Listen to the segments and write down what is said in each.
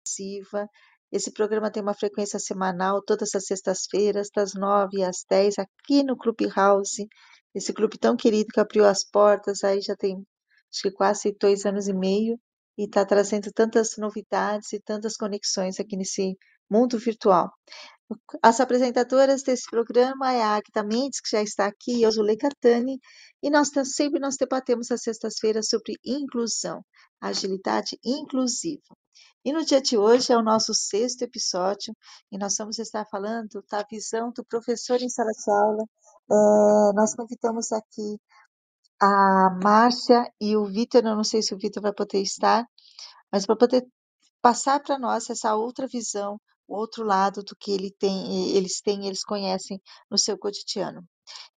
Inclusiva. Esse programa tem uma frequência semanal, todas as sextas-feiras, das nove às dez, aqui no Clubhouse. Esse clube tão querido que abriu as portas aí já tem acho que quase dois anos e meio e está trazendo tantas novidades e tantas conexões aqui nesse mundo virtual. As apresentadoras desse programa é a Agda Mendes, que já está aqui, e eu, Zuleika Tani, e nós sempre nós debatemos às sextas-feiras sobre inclusão, agilidade inclusiva. E no dia de hoje é o nosso sexto episódio, e nós vamos estar falando da visão do professor em sala de aula. É, nós convidamos aqui a Márcia e o Vitor, eu não sei se o Vitor vai poder estar, mas para poder passar para nós essa outra visão o outro lado do que ele tem, eles têm, eles conhecem no seu cotidiano.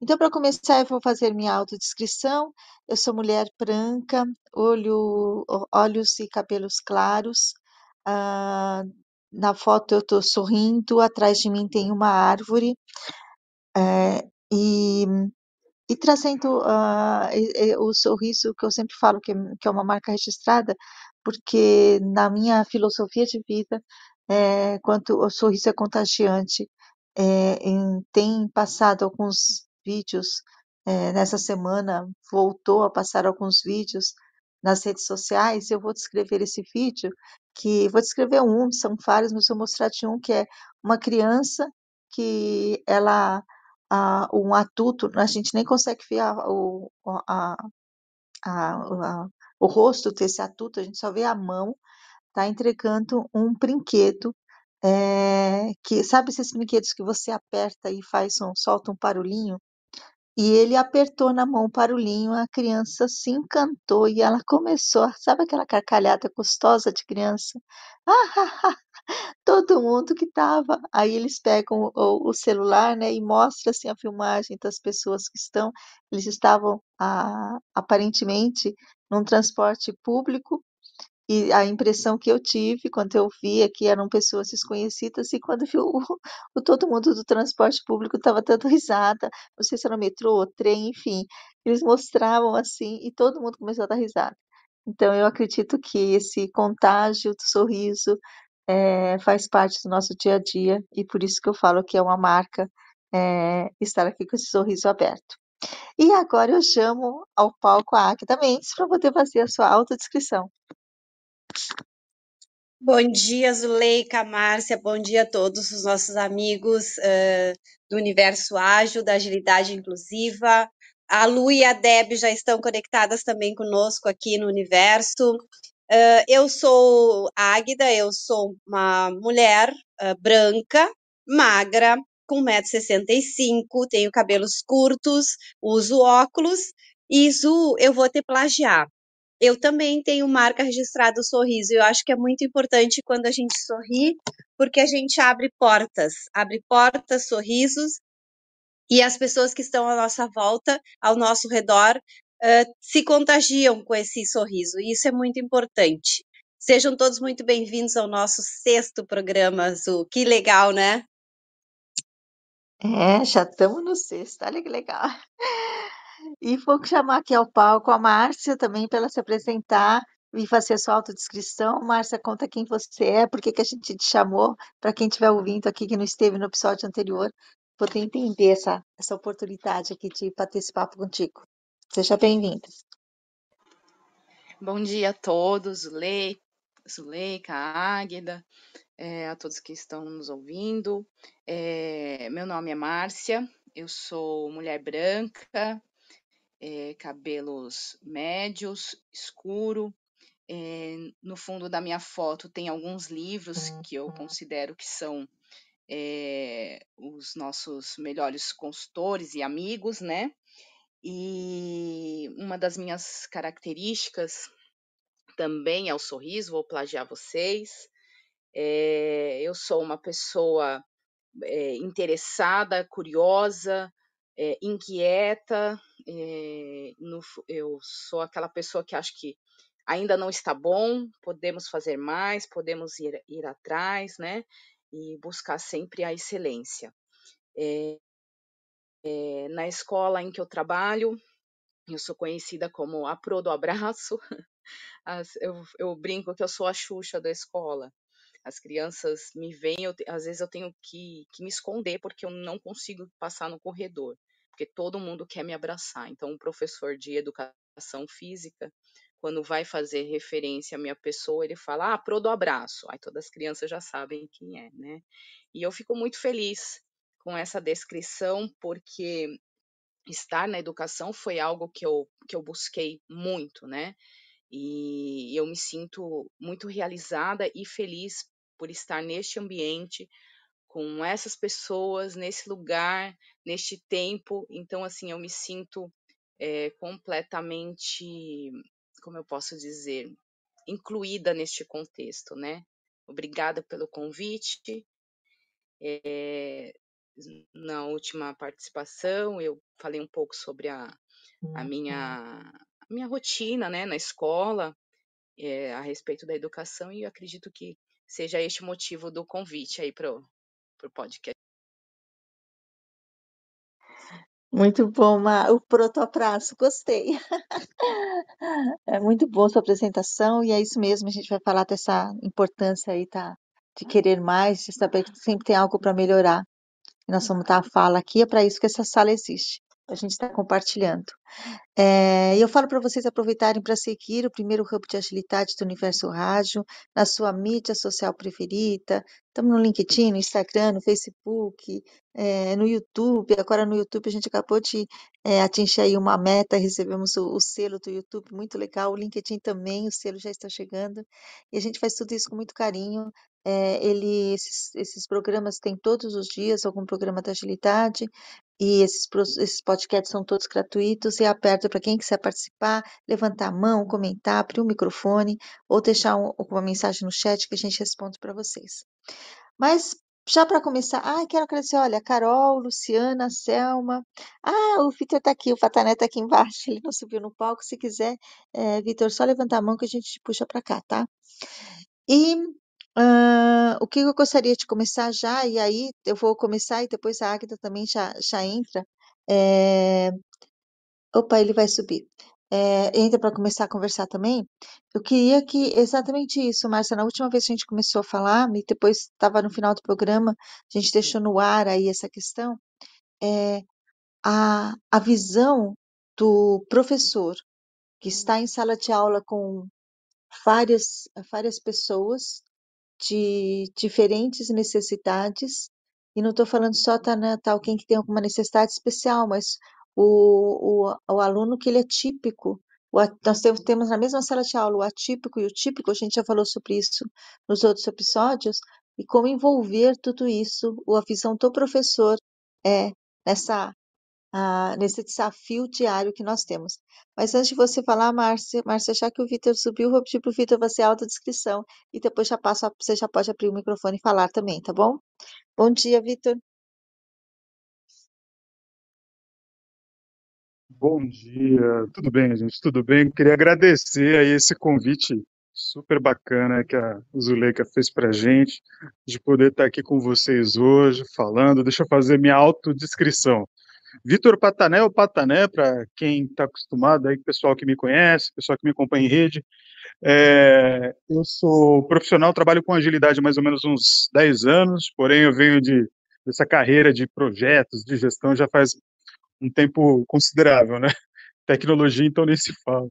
Então, para começar, eu vou fazer minha autodescrição. Eu sou mulher branca, olho, olhos e cabelos claros. Ah, na foto eu estou sorrindo, atrás de mim tem uma árvore. É, e, e trazendo uh, o sorriso que eu sempre falo que, que é uma marca registrada, porque na minha filosofia de vida é, quanto o sorriso é contagiante. É, em, tem passado alguns vídeos, é, nessa semana voltou a passar alguns vídeos nas redes sociais, eu vou descrever esse vídeo, que vou descrever um, são vários, mas vou mostrar de um que é uma criança que ela, a, um atuto, a gente nem consegue ver a, o, a, a, o rosto desse atuto, a gente só vê a mão, está entregando um brinquedo é, que sabe esses brinquedos que você aperta e faz um solta um barulhinho? E ele apertou na mão o barulhinho, a criança se encantou e ela começou, sabe aquela carcalhada gostosa de criança? Todo mundo que estava. Aí eles pegam o, o, celular, né, e mostra assim a filmagem das pessoas que estão. Eles estavam ah, aparentemente num transporte público e a impressão que eu tive quando eu via que eram pessoas desconhecidas e quando viu o, todo mundo do transporte público estava dando risada, não sei se era metrô, trem, enfim, eles mostravam assim e todo mundo começou a dar risada. Então eu acredito que esse contágio do sorriso é, faz parte do nosso dia a dia e por isso que eu falo que é uma marca é, estar aqui com esse sorriso aberto. E agora eu chamo ao palco a Agda Mendes para poder fazer a sua autodescrição. Bom dia, Zuleika, Márcia, bom dia a todos os nossos amigos uh, do Universo Ágil, da Agilidade Inclusiva. A Lu e a Deb já estão conectadas também conosco aqui no Universo. Uh, eu sou Águida, eu sou uma mulher uh, branca, magra, com 1,65m, tenho cabelos curtos, uso óculos, e Zu, eu vou te plagiar eu também tenho marca registrada o sorriso. Eu acho que é muito importante quando a gente sorri, porque a gente abre portas, abre portas, sorrisos, e as pessoas que estão à nossa volta, ao nosso redor, uh, se contagiam com esse sorriso. E isso é muito importante. Sejam todos muito bem-vindos ao nosso sexto programa Azul. Que legal, né? É, já estamos no sexto. Olha que legal. E vou chamar aqui ao palco a Márcia também para ela se apresentar e fazer sua autodescrição. Márcia, conta quem você é, por que, que a gente te chamou, para quem estiver ouvindo aqui que não esteve no episódio anterior, poder entender essa, essa oportunidade aqui de papo contigo. Seja bem-vinda. Bom dia a todos, Zulei, Zuleika, Águida, é, a todos que estão nos ouvindo. É, meu nome é Márcia, eu sou mulher branca, é, cabelos médios, escuro. É, no fundo da minha foto tem alguns livros que eu considero que são é, os nossos melhores consultores e amigos, né? E uma das minhas características também é o sorriso, vou plagiar vocês. É, eu sou uma pessoa é, interessada, curiosa, é, inquieta, é, no, eu sou aquela pessoa que acho que ainda não está bom, podemos fazer mais, podemos ir, ir atrás, né? E buscar sempre a excelência. É, é, na escola em que eu trabalho, eu sou conhecida como a pro do abraço. As, eu, eu brinco que eu sou a Xuxa da escola, As crianças me veem, eu, às vezes eu tenho que, que me esconder porque eu não consigo passar no corredor, porque todo mundo quer me abraçar. Então, o professor de educação física, quando vai fazer referência à minha pessoa, ele fala, ah, pro do abraço. Aí todas as crianças já sabem quem é, né? E eu fico muito feliz com essa descrição, porque estar na educação foi algo que eu, que eu busquei muito, né? E eu me sinto muito realizada e feliz por estar neste ambiente, com essas pessoas, nesse lugar, neste tempo. Então, assim, eu me sinto é, completamente, como eu posso dizer, incluída neste contexto, né? Obrigada pelo convite. É, na última participação, eu falei um pouco sobre a, a uhum. minha, a minha rotina né, na escola, é, a respeito da educação, e eu acredito que seja este o motivo do convite aí para o podcast. Muito bom, Ma. o protoprazo, gostei. É muito boa sua apresentação, e é isso mesmo, a gente vai falar dessa importância aí, tá? De querer mais, de saber que sempre tem algo para melhorar. Nós vamos dar a fala aqui, é para isso que essa sala existe. A gente está compartilhando. É, eu falo para vocês aproveitarem para seguir o primeiro hub de agilidade do Universo Rádio na sua mídia social preferida. Estamos no LinkedIn, no Instagram, no Facebook, é, no YouTube. Agora no YouTube a gente acabou de é, atingir aí uma meta, recebemos o, o, selo do YouTube, muito legal. O LinkedIn também, o selo já está chegando. E a gente faz tudo isso com muito carinho. Ele, esses, esses programas têm todos os dias algum programa da agilidade, e esses, esses podcasts são todos gratuitos e aberto para quem quiser participar, levantar a mão, comentar, abrir o microfone ou deixar um, uma mensagem no chat que a gente responde para vocês. Mas já para começar, ah, quero agradecer, olha, Carol, Luciana, Selma. Ah, o Vitor está aqui, o Fatané está aqui embaixo, ele não subiu no palco. Se quiser, é, Vitor, só levantar a mão que a gente puxa para cá, tá? E o que eu gostaria de começar já, e aí eu vou começar e depois a Águida também já, já entra. É... Opa, ele vai subir. É, entra para começar a conversar também. Eu queria que exatamente isso, Márcia. Na última vez que a gente começou a falar, e depois estava no final do programa, a gente deixou no ar aí essa questão, é, a, a visão do professor que está em sala de aula com várias, várias pessoas de diferentes necessidades, e não estou falando só tá, né, tá alguém que tem alguma necessidade especial, mas o, o, o aluno que ele é típico, o, nós temos, na mesma sala de aula o atípico e o típico, a gente já falou sobre isso nos outros episódios, e como envolver tudo isso, a visão do professor é nessa ah, nesse desafio diário que nós temos. Mas antes de você falar, Márcia, Márcia já que o Vitor subiu, vou pedir para o Vitor fazer a autodescrição e depois já passa, você já pode abrir o microfone e falar também, tá bom? Bom dia, Vitor. Bom dia, tudo bem, gente? Tudo bem? Queria agradecer aí esse convite super bacana que a Zuleika fez para gente, de poder estar aqui com vocês hoje, falando. Deixa eu fazer minha autodescrição. Vitor Patané, ou Patané, para quem está acostumado aí, pessoal que me conhece, pessoal que me acompanha em rede. É, eu sou profissional, trabalho com agilidade há mais ou menos uns 10 anos, porém eu venho de dessa carreira de projetos, de gestão já faz um tempo considerável, né? Tecnologia, então nem se fala.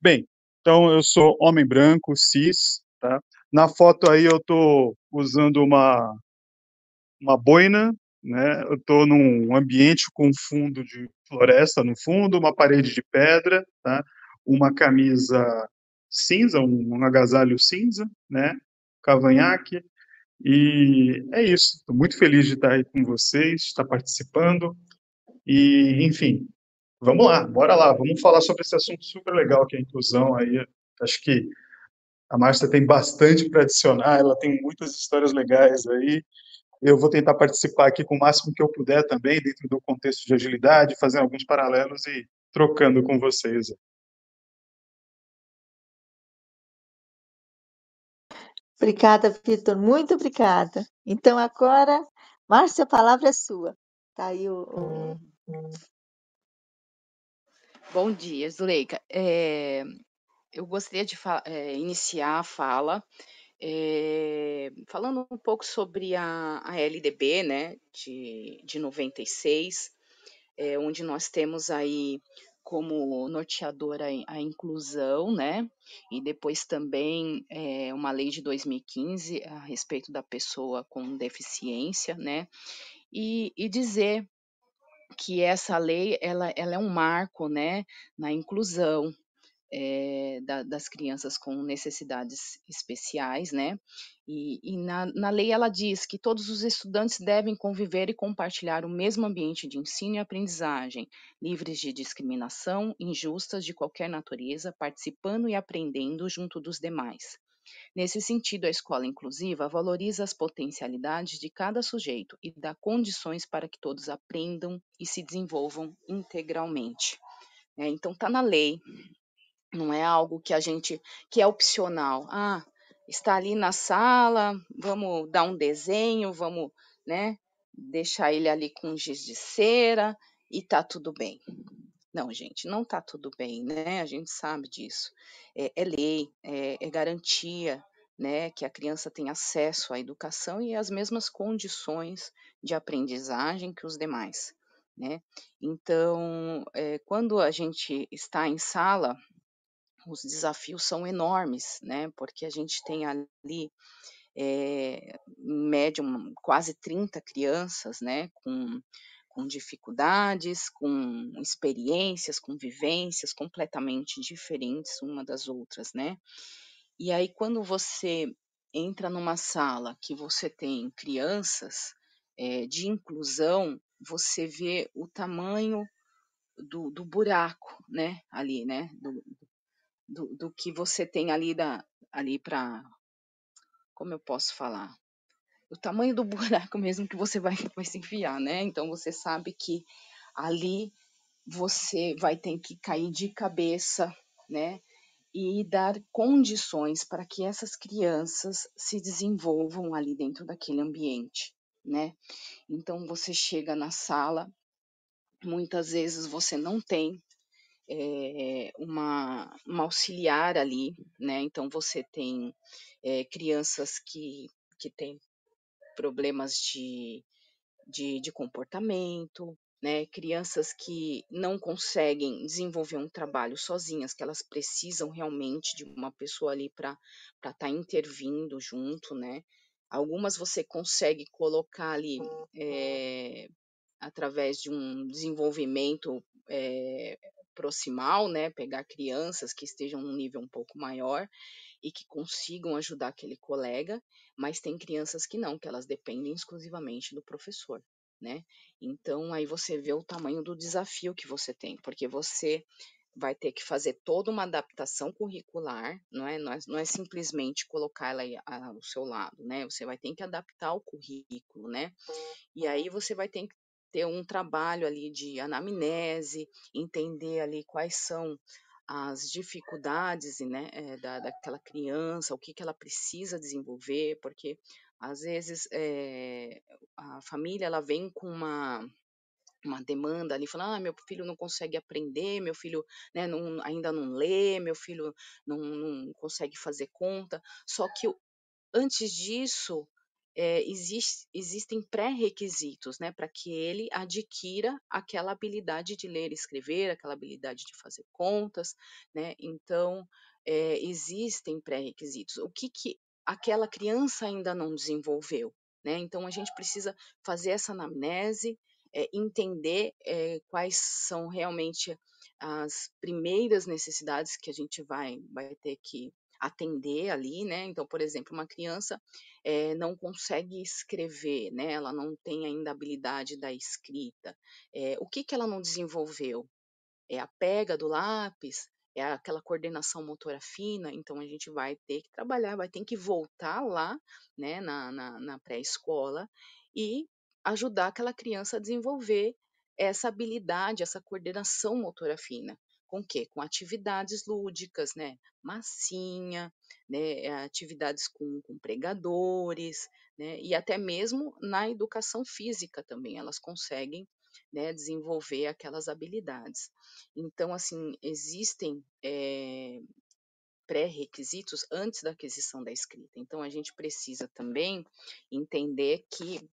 Bem, então eu sou homem branco, cis, tá? Na foto aí eu estou usando uma uma boina né? Eu estou num ambiente com fundo de floresta no fundo, uma parede de pedra, tá? Uma camisa cinza, um, um agasalho cinza, né? Cavanhaque. E é isso. Estou muito feliz de estar aí com vocês, estar participando. E, enfim, vamos lá, bora lá. Vamos falar sobre esse assunto super legal que é a inclusão aí. Acho que a Márcia tem bastante para adicionar, ela tem muitas histórias legais aí. Eu vou tentar participar aqui com o máximo que eu puder também, dentro do contexto de agilidade, fazendo alguns paralelos e trocando com vocês. Obrigada, Vitor, muito obrigada. Então, agora, Márcia, a palavra é sua. Tá aí o. o... Bom dia, Zuleika. É, eu gostaria de é, iniciar a fala É, falando um pouco sobre a, a LDB, né, de, de 96, é, onde nós temos aí como norteadora a inclusão, né, e depois também é, uma lei de 2015 a respeito da pessoa com deficiência, né, e, e dizer que essa lei ela, ela é um marco, né, na inclusão, é, da, das crianças com necessidades especiais, né? E, e na, na, lei ela diz que todos os estudantes devem conviver e compartilhar o mesmo ambiente de ensino e aprendizagem, livres de discriminação, injustas de qualquer natureza, participando e aprendendo junto dos demais. Nesse sentido, a escola inclusiva valoriza as potencialidades de cada sujeito e dá condições para que todos aprendam e se desenvolvam integralmente. É, então, está na lei, não é algo que a gente que é opcional. Ah, está ali na sala, vamos dar um desenho, vamos, né, deixar ele ali com giz de cera e tá tudo bem. Não, gente, não tá tudo bem, né? A gente sabe disso. É, é lei, é, é garantia, né, que a criança tem acesso à educação e às mesmas condições de aprendizagem que os demais, né? Então, é, quando a gente está em sala, os desafios são enormes, né? Porque a gente tem ali, é, em média, quase 30 crianças, né? Com, com dificuldades, com experiências, com vivências completamente diferentes uma das outras, né? E aí, quando você entra numa sala que você tem crianças é, de inclusão, você vê o tamanho do, do buraco, né? Ali, né? Do, do, do que você tem ali, da, ali para. Como eu posso falar? O tamanho do buraco mesmo que você vai, vai se enfiar, né? Então você sabe que ali você vai ter que cair de cabeça, né? E dar condições para que essas crianças se desenvolvam ali dentro daquele ambiente, né? Então você chega na sala, muitas vezes você não tem é, uma, uma auxiliar ali, né? Então você tem é, crianças que, que têm problemas de, de, de comportamento, né? Crianças que não conseguem desenvolver um trabalho sozinhas, que elas precisam realmente de uma pessoa ali para estar tá intervindo junto, né? Algumas você consegue colocar ali é, através de um desenvolvimento é, proximal, né, pegar crianças que estejam num nível um pouco maior e que consigam ajudar aquele colega, mas tem crianças que não, que elas dependem exclusivamente do professor, né? Então aí você vê o tamanho do desafio que você tem, porque você vai ter que fazer toda uma adaptação curricular, não é, não é, não é simplesmente colocar ela ao seu lado, né? Você vai ter que adaptar o currículo, né? E aí você vai ter que ter um trabalho ali de anamnese, entender ali quais são as dificuldades né, é, da, daquela criança, o que, que ela precisa desenvolver, porque às vezes é, a família ela vem com uma, uma demanda ali, falando, ah, meu filho não consegue aprender, meu filho né, não, ainda não lê, meu filho não, não consegue fazer conta, só que antes disso, é, existe, existem pré-requisitos né, para que ele adquira aquela habilidade de ler e escrever, aquela habilidade de fazer contas. Né? Então, é, existem pré-requisitos. O que, que aquela criança ainda não desenvolveu? Né? Então, a gente precisa fazer essa anamnese, é, entender quais são realmente as primeiras necessidades que a gente vai, vai ter que atender ali, né? Então, por exemplo, uma criança é, não consegue escrever, né? Ela não tem ainda a habilidade da escrita. É, o que, que ela não desenvolveu? É a pega do lápis? É aquela coordenação motora fina? Então, a gente vai ter que trabalhar, vai ter que voltar lá, né, na, na, na pré-escola e ajudar aquela criança a desenvolver essa habilidade, essa coordenação motora fina. Com o? Com atividades lúdicas, né? Massinha, né? atividades com, com pregadores, né? E até mesmo na educação física também elas conseguem né, desenvolver aquelas habilidades. Então, assim, existem é, pré-requisitos antes da aquisição da escrita. Então, a gente precisa também entender que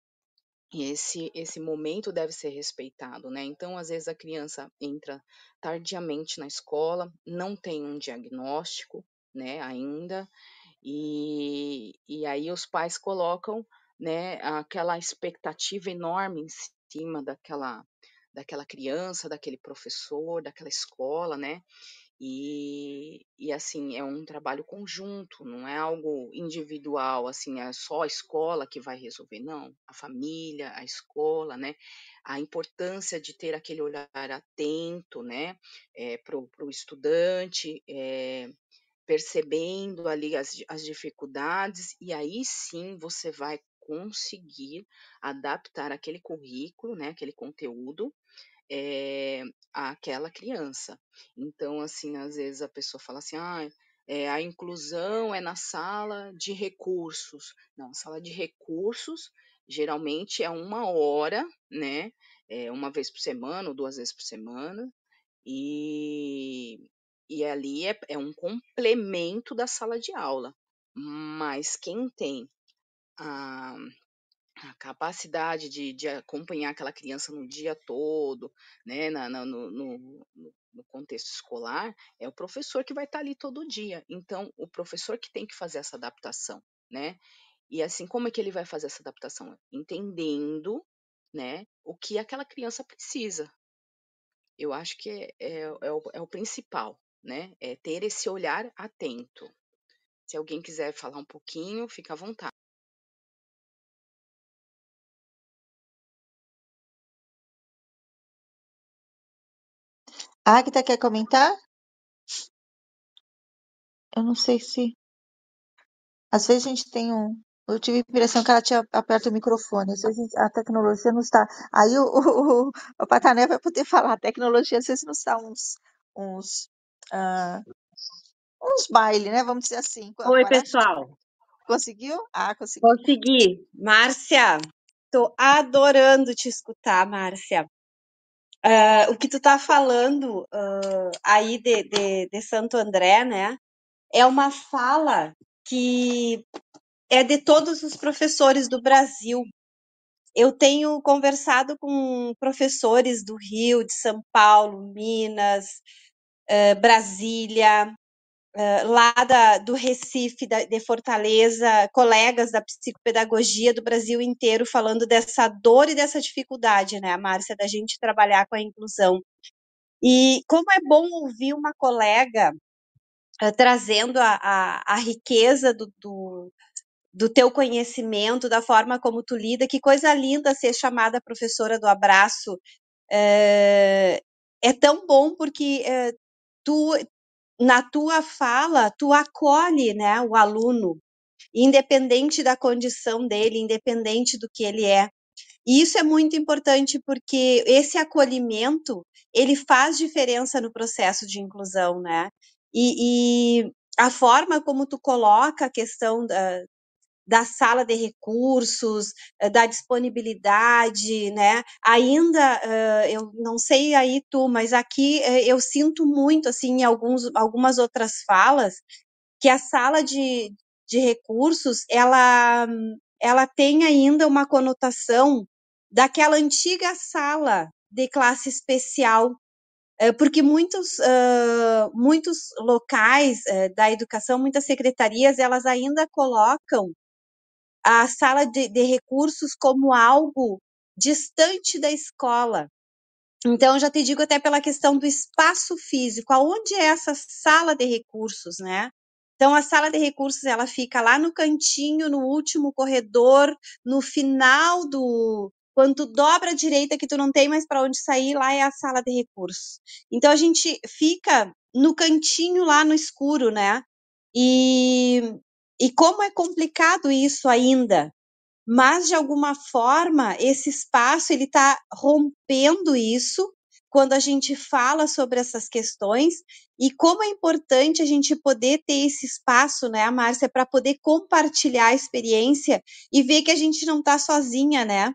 esse esse momento deve ser respeitado, né? Então, às vezes a criança entra tardiamente na escola, não tem um diagnóstico, né, ainda, e, e aí os pais colocam, né, aquela expectativa enorme em cima daquela daquela criança, daquele professor, daquela escola, né? E, e assim, é um trabalho conjunto, não é algo individual, assim, é só a escola que vai resolver, não. A família, a escola, né? A importância de ter aquele olhar atento, né, é, para o estudante, é, percebendo ali as, as dificuldades, e aí sim você vai conseguir adaptar aquele currículo, né, aquele conteúdo, é, àquela criança. Então, assim, às vezes a pessoa fala assim, ah, é, a inclusão é na sala de recursos. Não, sala de recursos geralmente é uma hora, né? É, uma vez por semana ou duas vezes por semana. E, e ali é, é um complemento da sala de aula. Mas quem tem a, a capacidade de, de acompanhar aquela criança no dia todo, né, na, na, no, no, no, contexto escolar, é o professor que vai estar ali todo dia. Então, o professor que tem que fazer essa adaptação, né? E assim, como é que ele vai fazer essa adaptação? Entendendo, né, o que aquela criança precisa. Eu acho que é, é, é, o, é o principal, né? É ter esse olhar atento. Se alguém quiser falar um pouquinho, fica à vontade. Agatha quer comentar? Eu não sei se. Às vezes a gente tem um. Eu tive a impressão que ela tinha aperto o microfone. Às vezes a tecnologia não está. Aí o, o, o Patané vai poder falar. A tecnologia às vezes nos dá uns. uns uh, uns baile, né? Vamos dizer assim. Oi, pessoal. Conseguiu? Ah, consegui. Consegui. Márcia, tô adorando te escutar, Márcia. Uh, o que tu tá falando uh, aí de, de, de, Santo André, né? É uma fala que é de todos os professores do Brasil. Eu tenho conversado com professores do Rio, de São Paulo, Minas, uh, Brasília, lá da, do Recife, da, de Fortaleza, colegas da psicopedagogia do Brasil inteiro falando dessa dor e dessa dificuldade, né, Márcia, da gente trabalhar com a inclusão. E como é bom ouvir uma colega uh, trazendo a, a, a riqueza do, do, do, teu conhecimento, da forma como tu lida, que coisa linda ser chamada professora do abraço. Uh, é tão bom porque tu na tua fala, tu acolhe né, o aluno, independente da condição dele, independente do que ele é. E isso é muito importante porque esse acolhimento ele faz diferença no processo de inclusão, né? E, e a forma como tu coloca a questão da, da sala de recursos, eh, da disponibilidade, né? Ainda, uh, eu não sei aí tu, mas aqui uh, eu sinto muito, assim, em alguns, algumas outras falas, que a sala de, de recursos, ela, ela tem ainda uma conotação daquela antiga sala de classe especial, porque muitos, muitos locais da educação, muitas secretarias, elas ainda colocam a sala de, de recursos como algo distante da escola. Então, já te digo até pela questão do espaço físico, aonde é essa sala de recursos, né? Então, a sala de recursos, ela fica lá no cantinho, no último corredor, no final do... Quando tu dobra a direita, que tu não tem mais para onde sair, lá é a sala de recursos. Então, a gente fica no cantinho lá no escuro, né? E, e como é complicado isso ainda, mas de alguma forma esse espaço ele está rompendo isso quando a gente fala sobre essas questões e como é importante a gente poder ter esse espaço, né, Márcia, para poder compartilhar a experiência e ver que a gente não está sozinha, né?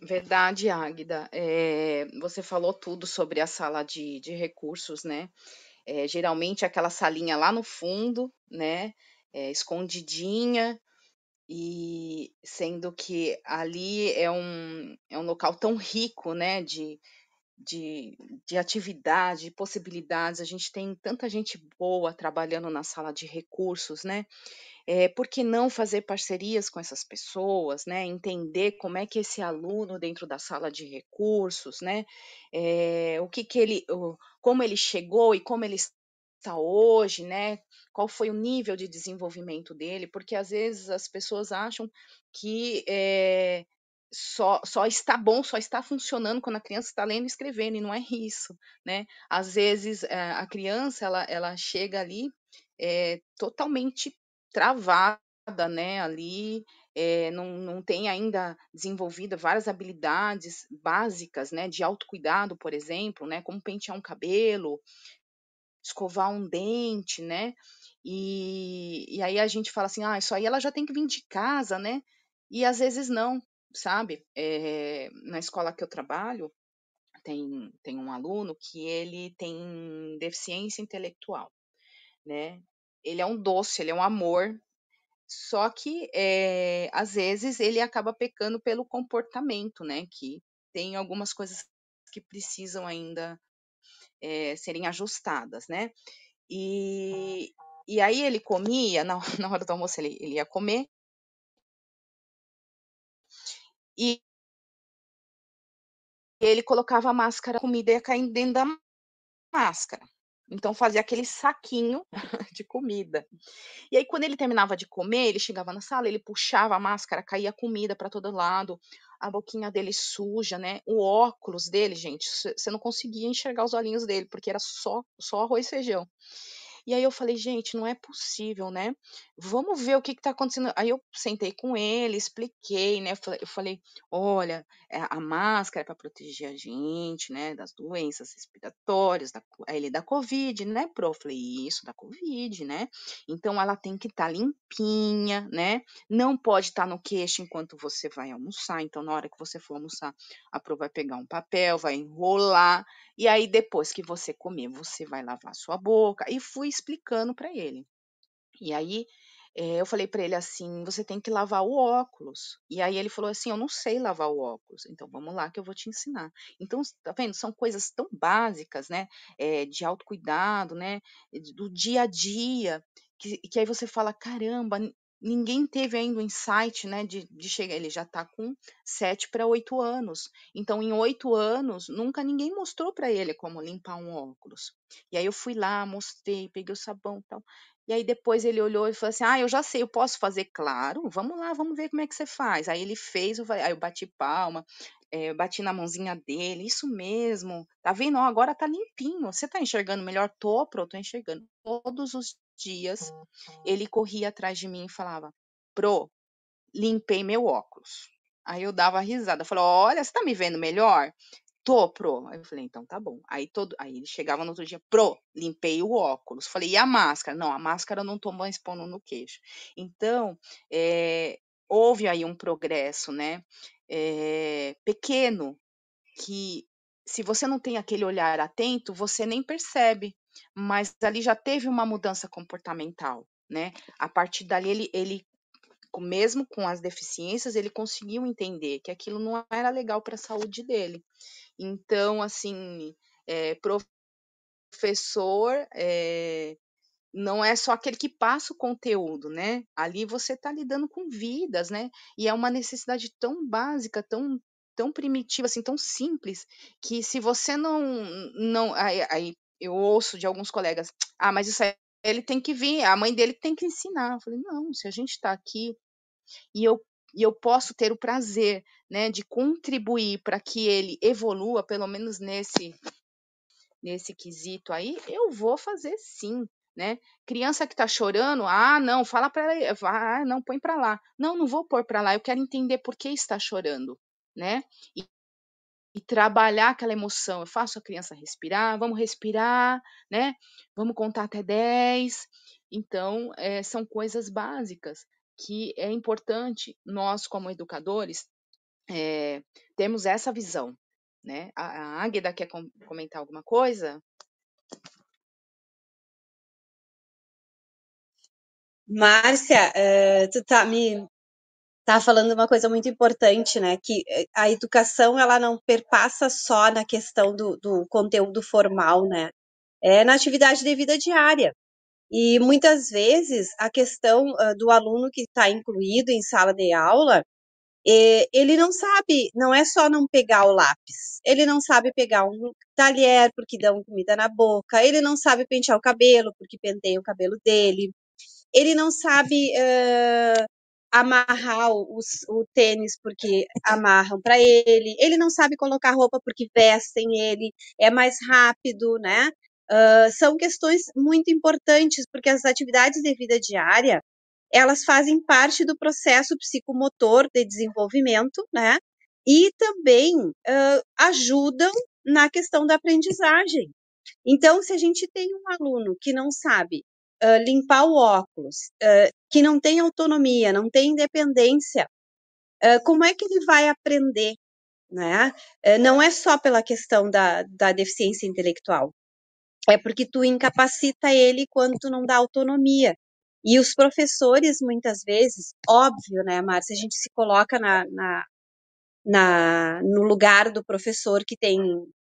Verdade, Águida. É, você falou tudo sobre a sala de, de recursos, né? É, geralmente aquela salinha lá no fundo, né? É, escondidinha, e sendo que ali é um, é um local tão rico, né? De, de, de atividade, de possibilidades. A gente tem tanta gente boa trabalhando na sala de recursos, né? É, por que não fazer parcerias com essas pessoas, né? Entender como é que esse aluno dentro da sala de recursos, né? É, o que, que ele, como ele chegou e como ele está hoje, né? Qual foi o nível de desenvolvimento dele? Porque às vezes as pessoas acham que é, só, só está bom, só está funcionando quando a criança está lendo e escrevendo, e não é isso, né? Às vezes a criança ela, ela chega ali é, totalmente travada, né, ali, é, não, não tem ainda desenvolvida várias habilidades básicas, né, de autocuidado, por exemplo, né, como pentear um cabelo, escovar um dente, né, e, e aí a gente fala assim, ah, isso aí ela já tem que vir de casa, né, e às vezes não, sabe, é, na escola que eu trabalho, tem, tem um aluno que ele tem deficiência intelectual, né, ele é um doce, ele é um amor, só que é, às vezes ele acaba pecando pelo comportamento, né? Que tem algumas coisas que precisam ainda é, serem ajustadas, né? E, e aí ele comia, na, na hora do almoço ele, ele ia comer, e ele colocava a máscara, a comida ia caindo dentro da máscara. Então fazia aquele saquinho de comida. E aí quando ele terminava de comer, ele chegava na sala, ele puxava a máscara, caía comida para todo lado, a boquinha dele suja, né? O óculos dele, gente, você não conseguia enxergar os olhinhos dele, porque era só só arroz e feijão. E aí eu falei, gente, não é possível, né? Vamos ver o que está acontecendo. Aí eu sentei com ele, expliquei, né? Eu falei, olha, é, a máscara é para proteger a gente, né? Das doenças respiratórias, da, ele da Covid, né, pro? Eu falei, isso, da Covid, né? Então ela tem que estar tá limpinha, né? Não pode estar tá no queixo enquanto você vai almoçar. Então, na hora que você for almoçar, a Pro vai pegar um papel, vai enrolar, e aí depois que você comer, você vai lavar sua boca. E fui explicando para ele. E aí eh, eu falei para ele assim: você tem que lavar o óculos. E aí ele falou assim: eu não sei lavar o óculos. Então vamos lá que eu vou te ensinar. Então, tá vendo? São coisas tão básicas, né? É, de autocuidado, né? Do dia a dia. Que, que aí você fala: caramba, ninguém teve ainda o insight, né, de, de chegar. Ele já está com sete para oito anos. Então, em oito anos, nunca ninguém mostrou para ele como limpar um óculos. E aí eu fui lá, mostrei, peguei o sabão, tal. E aí depois ele olhou e falou assim: "Ah, eu já sei, eu posso fazer, claro. Vamos lá, vamos ver como é que você faz". Aí ele fez, aí eu bati palma, é, bati na mãozinha dele, isso mesmo, tá vendo? Ó, agora tá limpinho. Você tá enxergando melhor? Tô, pro, tô enxergando. Todos os dias ele corria atrás de mim e falava: Pro, limpei meu óculos. Aí eu dava risada, falava: Olha, você tá me vendo melhor? Tô, pro. Aí eu falei, então tá bom. Aí todo, aí ele chegava no outro dia, pro, limpei o óculos. Falei, e a máscara? Não, a máscara eu não tô mais pondo no queixo. Então, é, houve aí um progresso, né? É, pequeno, que se você não tem aquele olhar atento, você nem percebe, mas ali já teve uma mudança comportamental, né? A partir dali ele, ele mesmo com as deficiências, ele conseguiu entender que aquilo não era legal para a saúde dele. Então, assim, é, professor é, não é só aquele que passa o conteúdo, né? Ali você está lidando com vidas, né? E é uma necessidade tão básica, tão tão primitiva, assim, tão simples, que se você não, não, aí, aí eu ouço de alguns colegas, ah, mas isso aí ele tem que vir, a mãe dele tem que ensinar. Eu falei, não, se a gente está aqui e eu e eu posso ter o prazer, né, de contribuir para que ele evolua, pelo menos nesse nesse quesito aí, eu vou fazer sim, né? Criança que está chorando, ah, não, fala para ela, ah, não, põe para lá. Não, não vou pôr para lá, eu quero entender por que está chorando, né? E, e trabalhar aquela emoção. Eu faço a criança respirar, vamos respirar, né? Vamos contar até 10. Então, é, são coisas básicas que é importante nós, como educadores, é, temos essa visão, né? A, a Águeda quer com, comentar alguma coisa? Márcia, uh, tu tá me tá falando uma coisa muito importante, né? Que eh, a educação ela não perpassa só na questão do, do conteúdo formal, né? É na atividade de vida diária. E muitas vezes a questão uh, do aluno que está incluído em sala de aula, eh, ele não sabe, não é só não pegar o lápis, ele não sabe pegar um talher porque dão comida na boca, ele não sabe pentear o cabelo porque penteia o cabelo dele, ele não sabe uh, amarrar o, o, tênis porque amarram para ele, ele não sabe colocar roupa porque vestem ele, é mais rápido, né? Uh, são questões muito importantes porque as atividades de vida diária elas fazem parte do processo psicomotor de desenvolvimento, né? E também uh, ajudam na questão da aprendizagem. Então, se a gente tem um aluno que não sabe uh, limpar o óculos, uh, que não tem autonomia, não tem independência, uh, como é que ele vai aprender? Né? não é só pela questão da, da deficiência intelectual, é porque tu incapacita ele quando tu não dá autonomia. E os professores, muitas vezes, óbvio, né, Márcia, a gente se coloca na, na, na, no lugar do professor que tem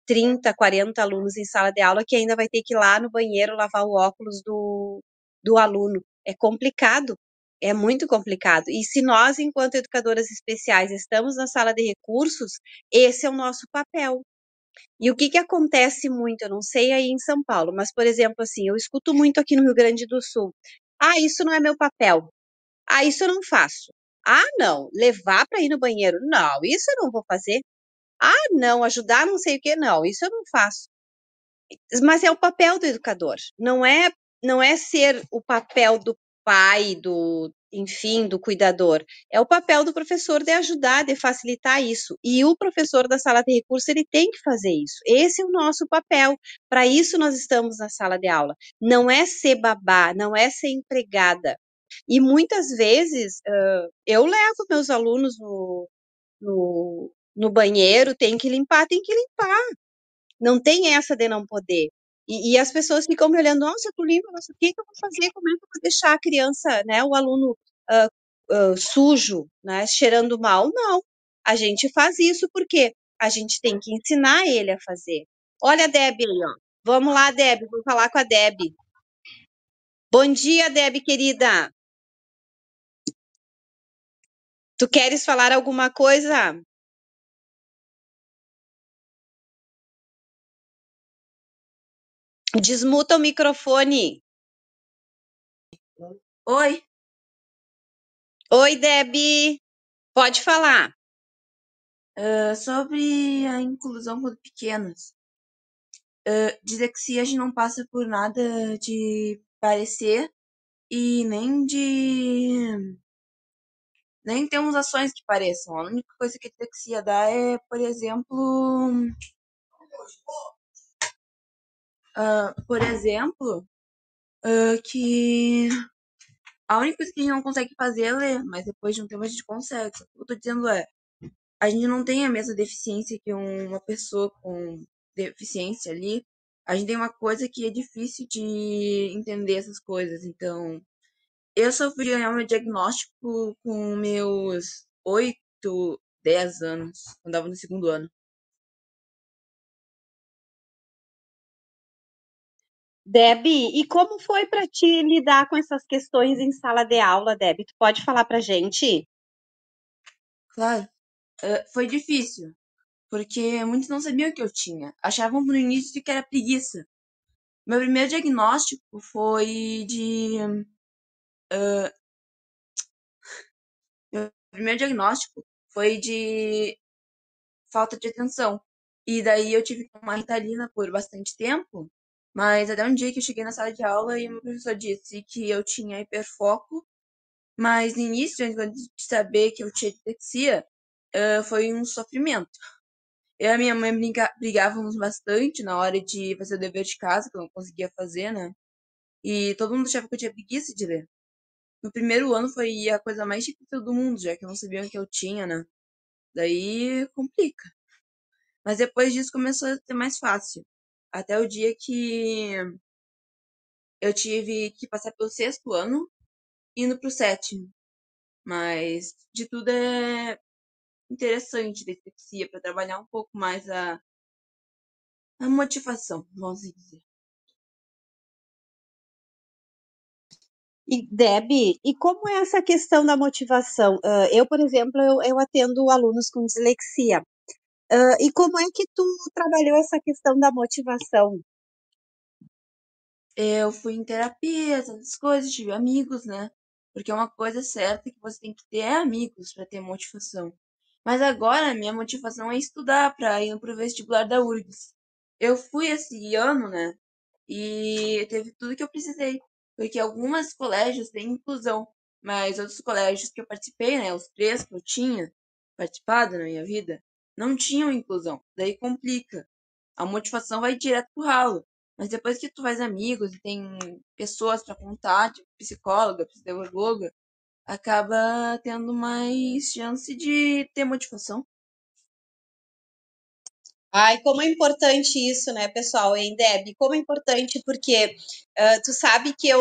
30, 40 alunos em sala de aula que ainda vai ter que ir lá no banheiro lavar o óculos do, do aluno. É complicado, é muito complicado. E se nós, enquanto educadoras especiais, estamos na sala de recursos, esse é o nosso papel. E o que, que acontece muito, eu não sei aí em São Paulo, mas, por exemplo, assim, eu escuto muito aqui no Rio Grande do Sul. Ah, isso não é meu papel. Ah, isso eu não faço. Ah, não, levar para ir no banheiro. Não, isso eu não vou fazer. Ah, não, ajudar não sei o que, não, isso eu não faço. Mas é o papel do educador, não é não é ser o papel do pai, do, enfim, do cuidador. É o papel do professor de ajudar, de facilitar isso. E o professor da sala de recurso, ele tem que fazer isso. Esse é o nosso papel. Para isso nós estamos na sala de aula. Não é ser babá, não é ser empregada. E muitas vezes uh, eu levo meus alunos no, no, no banheiro, tem que limpar, tem que limpar. Não tem essa de não poder. E, e as pessoas ficam me olhando, nossa, tu limpa, nossa, o que, que eu vou fazer? Como é que eu vou deixar a criança, né, o aluno uh, uh, sujo, né, cheirando mal? Não. A gente faz isso porque a gente tem que ensinar ele a fazer. Olha a aí, ó. Vamos lá, Deb, vou falar com a Deb. Bom dia, Deb, querida. Tu queres falar alguma coisa? Desmuta o microfone. Oi. Oi, Debbie. Pode falar. Uh, sobre a inclusão quando pequenos. Uh, dislexia a gente não passa por nada de parecer e nem de. Nem temos ações que pareçam. A única coisa que a dislexia dá é, por exemplo. Uh, por exemplo, uh, que a única coisa que a gente não consegue fazer é ler, mas depois de um tempo a gente consegue. O que eu tô dizendo é, a gente não tem a mesma deficiência que uma pessoa com deficiência ali. A gente tem uma coisa que é difícil de entender essas coisas. Então, eu sofri o meu diagnóstico com meus 8, 10 anos, quando estava no segundo ano. Deb, e como foi para ti lidar com essas questões em sala de aula, Deb? Tu pode falar pra gente? Claro. Uh, foi difícil, porque muitos não sabiam que eu tinha. Achavam no início que era preguiça. Meu primeiro diagnóstico foi de. Uh, meu primeiro diagnóstico foi de falta de atenção. E daí eu tive uma ritalina por bastante tempo mas até um dia que eu cheguei na sala de aula e o professor disse que eu tinha hiperfoco, mas no início, antes de saber que eu tinha dislexia, foi um sofrimento. Eu e a minha mãe briga brigávamos bastante na hora de fazer o dever de casa, que eu não conseguia fazer, né? E todo mundo achava que eu tinha preguiça de ler. No primeiro ano foi a coisa mais difícil do mundo, já que não sabiam que eu tinha, né? Daí complica. Mas depois disso começou a ser mais fácil. Até o dia que eu tive que passar pelo sexto ano, indo pro sétimo. Mas de tudo é interessante dislexia para trabalhar um pouco mais a, a motivação, vamos dizer. E Deb, e como é essa questão da motivação? Uh, eu, por exemplo, eu, eu, atendo alunos com dislexia. Uh, e como é que tu trabalhou essa questão da motivação? Eu fui em terapia, essas coisas, tive amigos, né? Porque é uma coisa certa que você tem que ter amigos para ter motivação. Mas agora minha motivação é estudar para ir pro vestibular da URGS. Eu fui esse ano, né? E teve tudo que eu precisei porque algumas colégios têm inclusão, mas outros colégios que eu participei, né, os três que eu tinha participado na minha vida, não tinham inclusão. Daí complica. A motivação vai direto pro ralo. Mas depois que tu faz amigos e tem pessoas para contar, tipo psicóloga, psicóloga, acaba tendo mais chance de ter motivação. Ai, como é importante isso, né, pessoal, hein, Deb? Como é importante, porque uh, tu sabe que eu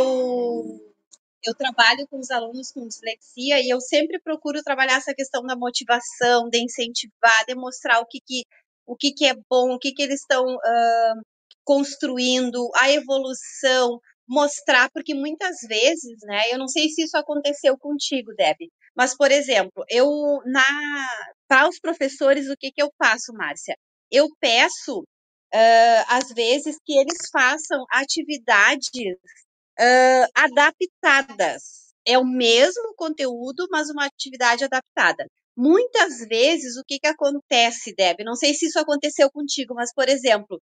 eu trabalho com os alunos com dislexia e eu sempre procuro trabalhar essa questão da motivação, de incentivar, de mostrar o que, que, o que, que é bom, o que, que eles estão uh, construindo, a evolução, mostrar, porque muitas vezes, né, eu não sei se isso aconteceu contigo, Deb, mas, por exemplo, eu, na para os professores, o que, que eu faço, Márcia? eu peço, uh, às vezes, que eles façam atividades uh, adaptadas. É o mesmo conteúdo, mas uma atividade adaptada. Muitas vezes, o que, que acontece, Deb? Não sei se isso aconteceu contigo, mas, por exemplo,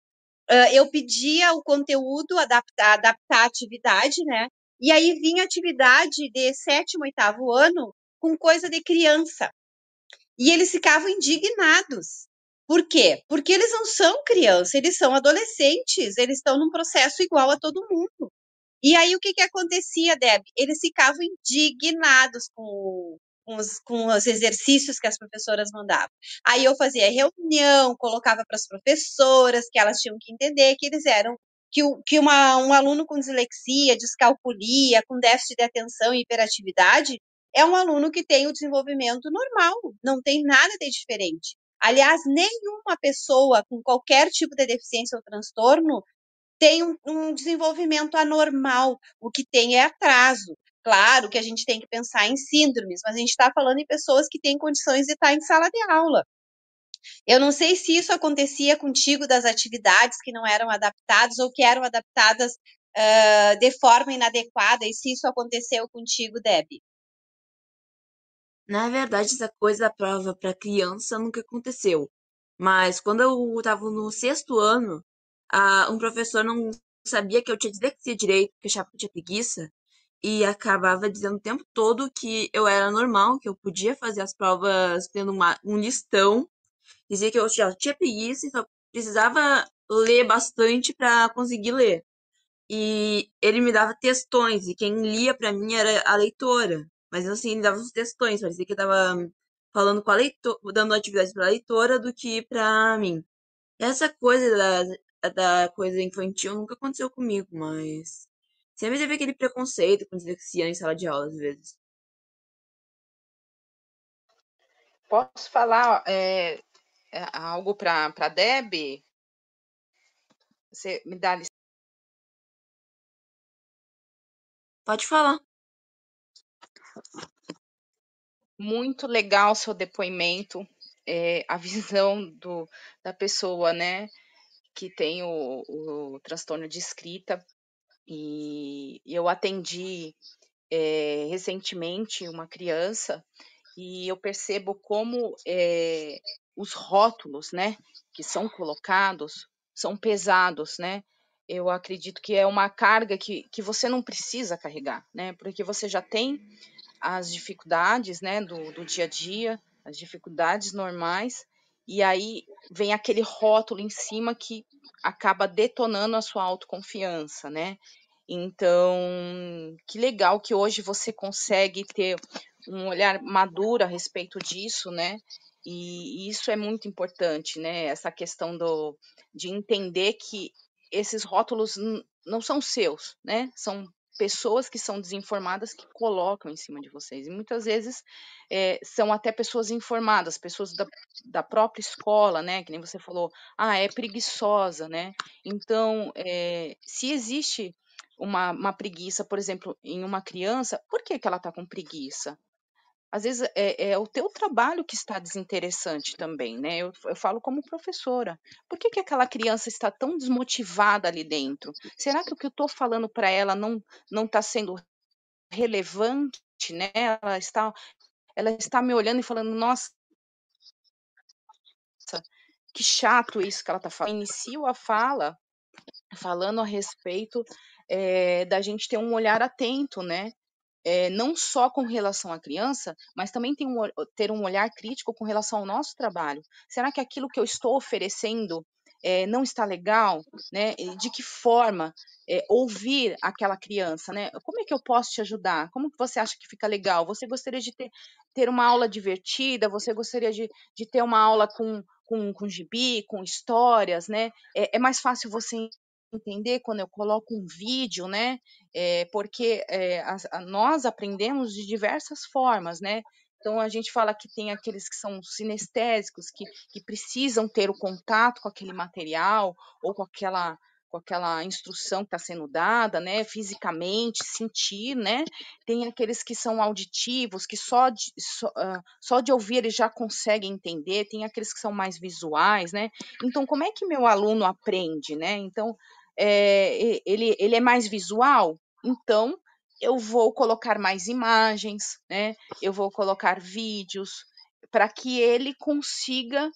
uh, eu pedia o conteúdo, adaptar, adaptar a atividade, né? E aí vinha atividade de sétimo, oitavo ano com coisa de criança. E eles ficavam indignados. Por quê? Porque eles não são crianças, eles são adolescentes, eles estão num processo igual a todo mundo. E aí o que, que acontecia, Deb? Eles ficavam indignados com, com, os, com os exercícios que as professoras mandavam. Aí eu fazia reunião, colocava para as professoras que elas tinham que entender que eles eram que, que uma, um aluno com dislexia, descalculia, com déficit de atenção e hiperatividade, é um aluno que tem o desenvolvimento normal, não tem nada de diferente. Aliás, nenhuma pessoa com qualquer tipo de deficiência ou transtorno tem um, um desenvolvimento anormal. O que tem é atraso. Claro que a gente tem que pensar em síndromes, mas a gente está falando em pessoas que têm condições de estar em sala de aula. Eu não sei se isso acontecia contigo das atividades que não eram adaptadas ou que eram adaptadas uh, de forma inadequada, e se isso aconteceu contigo, Debbie. Na verdade, essa coisa da prova para criança nunca aconteceu. Mas quando eu estava no sexto ano, um professor não sabia que eu tinha dislexia direito, que achava que eu tinha preguiça, e acabava dizendo o tempo todo que eu era normal, que eu podia fazer as provas tendo uma, um listão. Dizia que eu já tinha preguiça e só precisava ler bastante para conseguir ler. E ele me dava textões, e quem lia para mim era a leitora. Mas assim, ele dava os textões, parecia que eu tava falando com a leitora, dando atividade pra leitora do que pra mim. Essa coisa da, da coisa infantil nunca aconteceu comigo, mas sempre teve aquele preconceito com dislexia em sala de aula, às vezes. Posso falar é, é algo para a Deb? Você me dá licença? Pode falar. Muito legal seu depoimento, é, a visão do, da pessoa, né, que tem o, o transtorno de escrita. E, eu atendi é, recentemente uma criança e eu percebo como é, os rótulos, né, que são colocados são pesados, né? Eu acredito que é uma carga que, que você não precisa carregar, né? Porque você já tem as dificuldades né, do, do dia a dia, as dificuldades normais, e aí vem aquele rótulo em cima que acaba detonando a sua autoconfiança, né? Então, que legal que hoje você consegue ter um olhar maduro a respeito disso, né? E, isso é muito importante, né? Essa questão do, de entender que esses rótulos não são seus, né? São pessoas que são desinformadas que colocam em cima de vocês. E muitas vezes é, são até pessoas informadas, pessoas da, da própria escola, né? Que nem você falou, ah, é preguiçosa, né? Então, é, se existe uma, uma preguiça, por exemplo, em uma criança, por que, que ela está com preguiça? Às vezes é, é, o teu trabalho que está desinteressante também, né? Eu, eu falo como professora. Por que, que aquela criança está tão desmotivada ali dentro? Será que o que eu estou falando para ela não não está sendo relevante, né? Ela está ela está me olhando e falando, nossa, que chato isso que ela está falando. Inicio a fala falando a respeito é, da gente ter um olhar atento, né? É, não só com relação à criança, mas também tem um, ter um olhar crítico com relação ao nosso trabalho. Será que aquilo que eu estou oferecendo é, não está legal? Né? De que forma é, ouvir aquela criança? Né? Como é que eu posso te ajudar? Como que você acha que fica legal? Você gostaria de ter, ter uma aula divertida? Você gostaria de, de ter uma aula com, com, com gibi, com histórias? Né? É, é mais fácil você entender quando eu coloco um vídeo, né? É, porque é, a, a, nós aprendemos de diversas formas, né? Então a gente fala que tem aqueles que são sinestésicos, que, que precisam ter o contato com aquele material ou com aquela com aquela instrução que está sendo dada, né, fisicamente, sentir, né, tem aqueles que são auditivos, que só de, só, uh, só de ouvir eles já conseguem entender, tem aqueles que são mais visuais, né, então como é que meu aluno aprende, né, então é, ele, ele é mais visual, então eu vou colocar mais imagens, né? Eu vou colocar vídeos para que ele consiga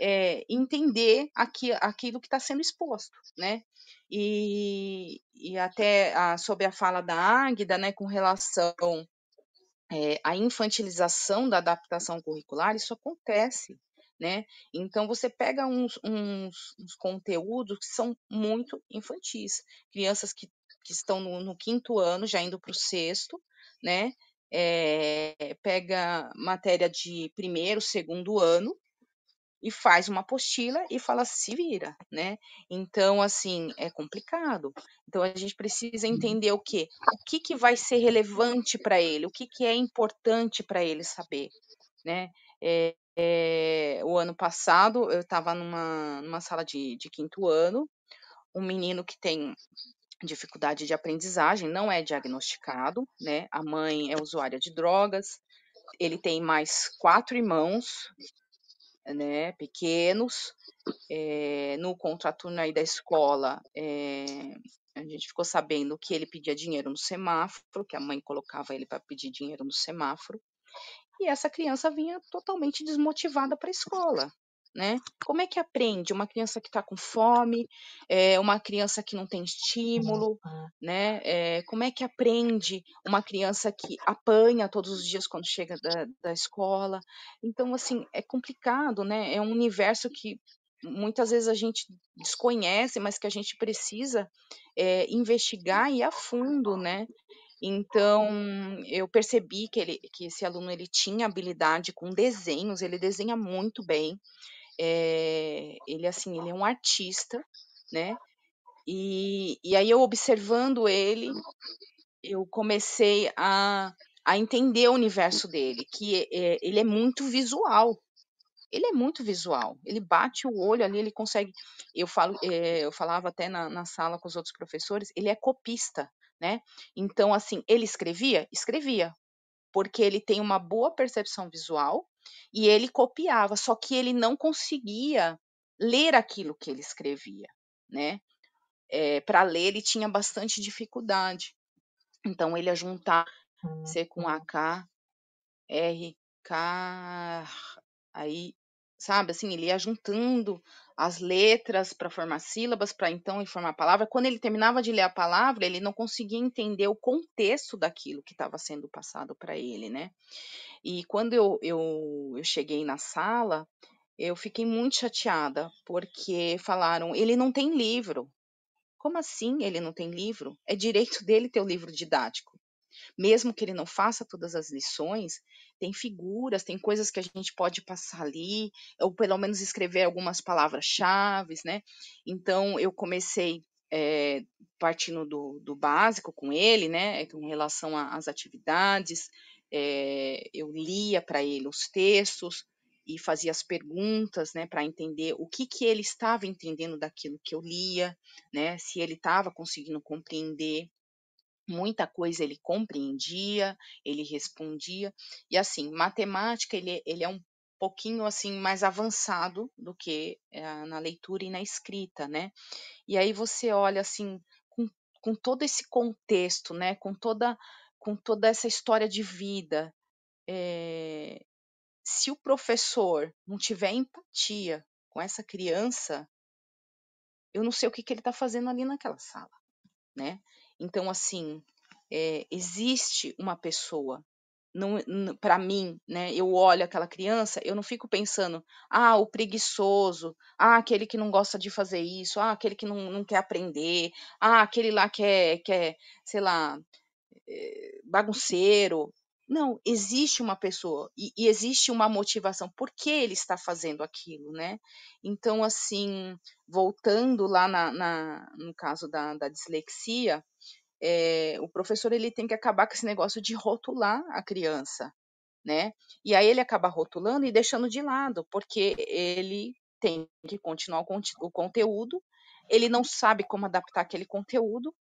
é, entender aqui, aquilo que está sendo exposto, né? E, e até a, sobre a fala da Águida, né, com relação é, à infantilização da adaptação curricular, isso acontece, né? Então você pega uns, uns, uns conteúdos que são muito infantis, crianças que, que estão no, no quinto ano, já indo para o sexto, né? É, pega matéria de primeiro, segundo ano e faz uma apostila e fala se vira, né? Então assim é complicado. Então a gente precisa entender o que, o que, que vai ser relevante para ele, o que, que é importante para ele saber, né? É, é, o ano passado, eu estava numa, numa sala de, de quinto ano, um menino que tem dificuldade de aprendizagem, não é diagnosticado, né? A mãe é usuária de drogas, ele tem mais quatro irmãos, né, pequenos. É, no contraturno aí da escola, é, a gente ficou sabendo que ele pedia dinheiro no semáforo, que a mãe colocava ele para pedir dinheiro no semáforo e essa criança vinha totalmente desmotivada para a escola. Né? Como é que aprende uma criança que está com fome, é, uma criança que não tem estímulo, né? É, como é que aprende uma criança que apanha todos os dias quando chega da, da escola? Então, assim, é complicado, né? É um universo que muitas vezes a gente desconhece, mas que a gente precisa é, investigar e ir a fundo, né? Então, eu percebi que, ele, que esse aluno ele tinha habilidade com desenhos, ele desenha muito bem. É, ele assim, ele é um artista, né? E, e aí eu observando ele, eu comecei a, a entender o universo dele, que é, ele é muito visual. Ele é muito visual. Ele bate o olho ali, ele consegue. Eu falo, é, eu falava até na, na sala com os outros professores. Ele é copista né? Então, assim, ele escrevia? Escrevia, porque ele tem uma boa percepção visual e ele copiava, só que ele não conseguia ler aquilo que ele escrevia, né? É, Para ler, ele tinha bastante dificuldade. Então, ele ia juntar C com AK, R, K, aí, sabe, assim, ele ia juntando as letras para formar sílabas, para então formar a palavra. Quando ele terminava de ler a palavra, ele não conseguia entender o contexto daquilo que estava sendo passado para ele, né? E quando eu, eu, eu cheguei na sala, eu fiquei muito chateada, porque falaram: ele não tem livro. Como assim ele não tem livro? É direito dele ter o livro didático. Mesmo que ele não faça todas as lições, tem figuras, tem coisas que a gente pode passar ali, ou pelo menos escrever algumas palavras-chave, né? Então, eu comecei é, partindo do, do, básico com ele, né, com relação às atividades, é, eu lia para ele os textos e fazia as perguntas, né, para entender o que, que ele estava entendendo daquilo que eu lia, né, se ele estava conseguindo compreender. Muita coisa ele compreendia, ele respondia, e assim, matemática, ele, ele é um pouquinho assim mais avançado do que é, na leitura e na escrita, né? E aí você olha assim com, com todo esse contexto, né? Com toda com toda essa história de vida, é, se o professor não tiver empatia com essa criança, eu não sei o que, que ele está fazendo ali naquela sala, né? Então, assim, é, existe uma pessoa para mim, né, eu olho aquela criança, eu não fico pensando, ah, o preguiçoso, ah, aquele que não gosta de fazer isso, ah, aquele que não, não quer aprender, ah, aquele lá que é, que é sei lá, é, bagunceiro. Não, existe uma pessoa e, e, existe uma motivação. Por que ele está fazendo aquilo, né? Então, assim, voltando lá na, na no caso da, da dislexia, é, o professor ele tem que acabar com esse negócio de rotular a criança, né? E aí ele acaba rotulando e deixando de lado, porque ele tem que continuar o, o conteúdo, ele não sabe como adaptar aquele conteúdo,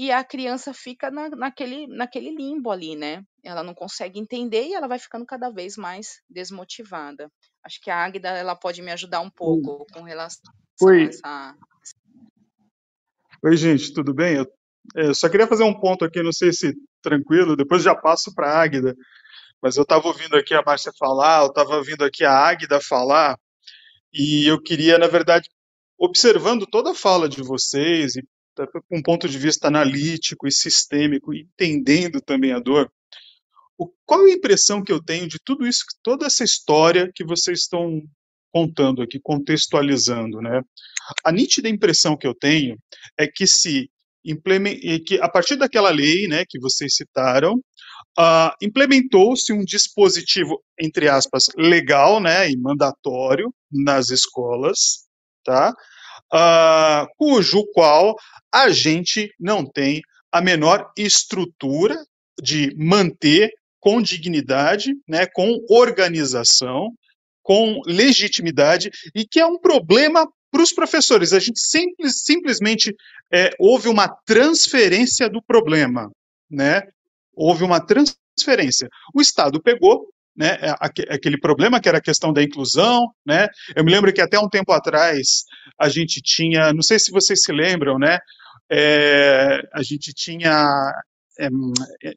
e a criança fica na, naquele, naquele limbo ali, né? Ela não consegue entender e ela vai ficando cada vez mais desmotivada. Acho que a Águida ela pode me ajudar um pouco com relação Oi. a essa. Oi, gente, tudo bem? Eu é, só queria fazer um ponto aqui, não sei se tranquilo, depois já passo para a Águida, mas eu estava ouvindo aqui a Márcia falar, eu estava ouvindo aqui a Águida falar, e eu queria, na verdade, observando toda a fala de vocês, e com um ponto de vista analítico e sistêmico, entendendo também a dor, o, qual a impressão que eu tenho de tudo isso, toda essa história que vocês estão contando aqui, contextualizando, né? A nítida impressão que eu tenho é que se que a partir daquela lei, né, que vocês citaram, uh, implementou-se um dispositivo entre aspas legal, né, e mandatório nas escolas, tá? Uh, cujo qual a gente não tem a menor estrutura de manter com dignidade, né, com organização, com legitimidade e que é um problema para os professores. A gente simples, simplesmente é, houve uma transferência do problema, né? Houve uma transferência. O Estado pegou né, é, aquele problema que era a questão da inclusão, né? Eu me lembro que até um tempo atrás a gente tinha, não sei se vocês se lembram, né? É, a gente tinha, é,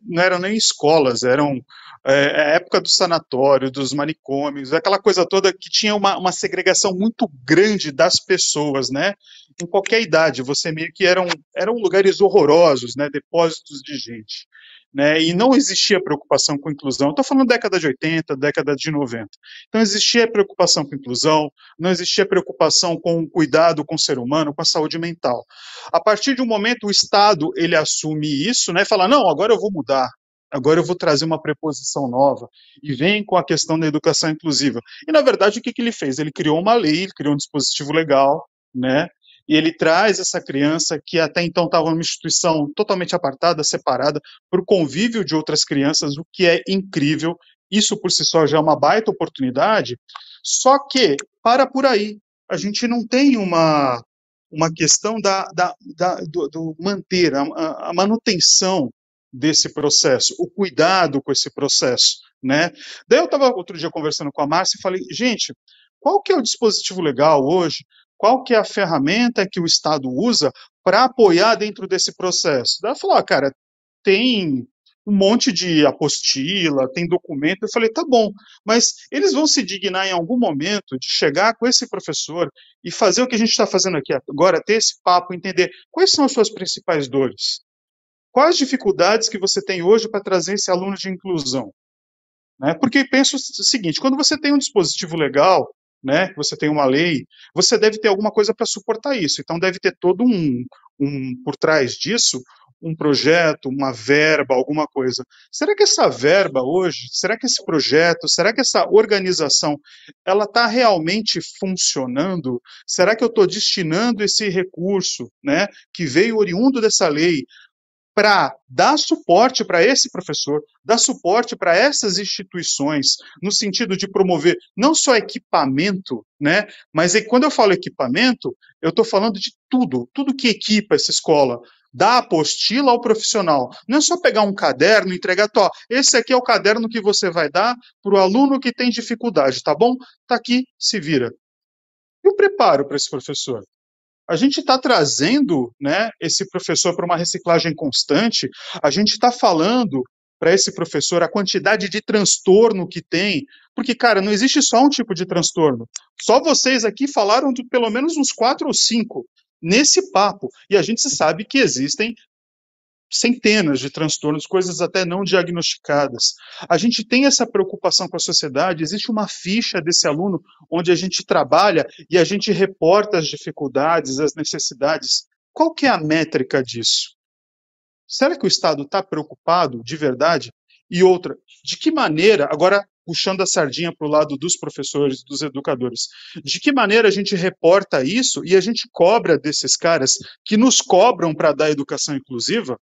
não eram nem escolas, eram é, a época do sanatório, dos manicômios, aquela coisa toda que tinha uma, uma segregação muito grande das pessoas, né? Em qualquer idade, você meio que eram, eram lugares horrorosos, né? Depósitos de gente. Né, e não existia preocupação com inclusão. Estou falando década de 80, década de 90. Então existia preocupação com inclusão, não existia preocupação com o cuidado com o ser humano, com a saúde mental. A partir de um momento o Estado ele assume isso, né, fala não, agora eu vou mudar, agora eu vou trazer uma preposição nova, e vem com a questão da educação inclusiva. E, na verdade, o que, que ele fez? Ele criou uma lei, criou um dispositivo legal, né, e ele traz essa criança que até então estava numa instituição totalmente apartada, separada, para o convívio de outras crianças, o que é incrível, isso por si só já é uma baita oportunidade, só que, para por aí, a gente não tem uma, uma questão da, da, da do, do, manter, a, a manutenção desse processo, o cuidado com esse processo, né? Daí eu estava outro dia conversando com a Márcia e falei, gente, qual que é o dispositivo legal hoje? Qual que é a ferramenta que o Estado usa para apoiar dentro desse processo? Daí ela falou, ah, cara, tem um monte de apostila, tem documento. Eu falei, tá bom, mas eles vão se dignar em algum momento de chegar com esse professor e fazer o que a gente está fazendo aqui agora, ter esse papo, entender quais são as suas principais dores, Quais dificuldades que você tem hoje para trazer esse aluno de inclusão? Né? Porque penso o seguinte: quando você tem um dispositivo legal, né, você tem uma lei, você deve ter alguma coisa para suportar isso. Então deve ter todo um, um por trás disso um projeto, uma verba, alguma coisa. Será que essa verba hoje, será que esse projeto, será que essa organização, ela está realmente funcionando? Será que eu estou destinando esse recurso, né, que veio oriundo dessa lei, para dar suporte para esse professor, dar suporte para essas instituições, no sentido de promover não só equipamento, né, mas quando eu falo equipamento, eu estou falando de tudo, tudo que equipa essa escola, da apostila ao profissional. Não é só pegar um caderno e entregar, ó, esse aqui é o caderno que você vai dar para o aluno que tem dificuldade, tá bom? Tá aqui, se vira. E o preparo para esse professor? A gente está trazendo né, esse professor para uma reciclagem constante, a gente está falando para esse professor a quantidade de transtorno que tem, porque, cara, não existe só um tipo de transtorno. Só vocês aqui falaram de pelo menos uns quatro ou cinco nesse papo, e a gente sabe que existem centenas de transtornos, coisas até não diagnosticadas. A gente tem essa preocupação com a sociedade, existe uma ficha desse aluno onde a gente trabalha e a gente reporta as dificuldades, as necessidades. Qual que é a métrica disso? Será que o Estado está preocupado de verdade? E outra, de que maneira, agora puxando a sardinha para o lado dos professores, dos educadores, de que maneira a gente reporta isso e a gente cobra desses caras que nos cobram para dar educação inclusiva,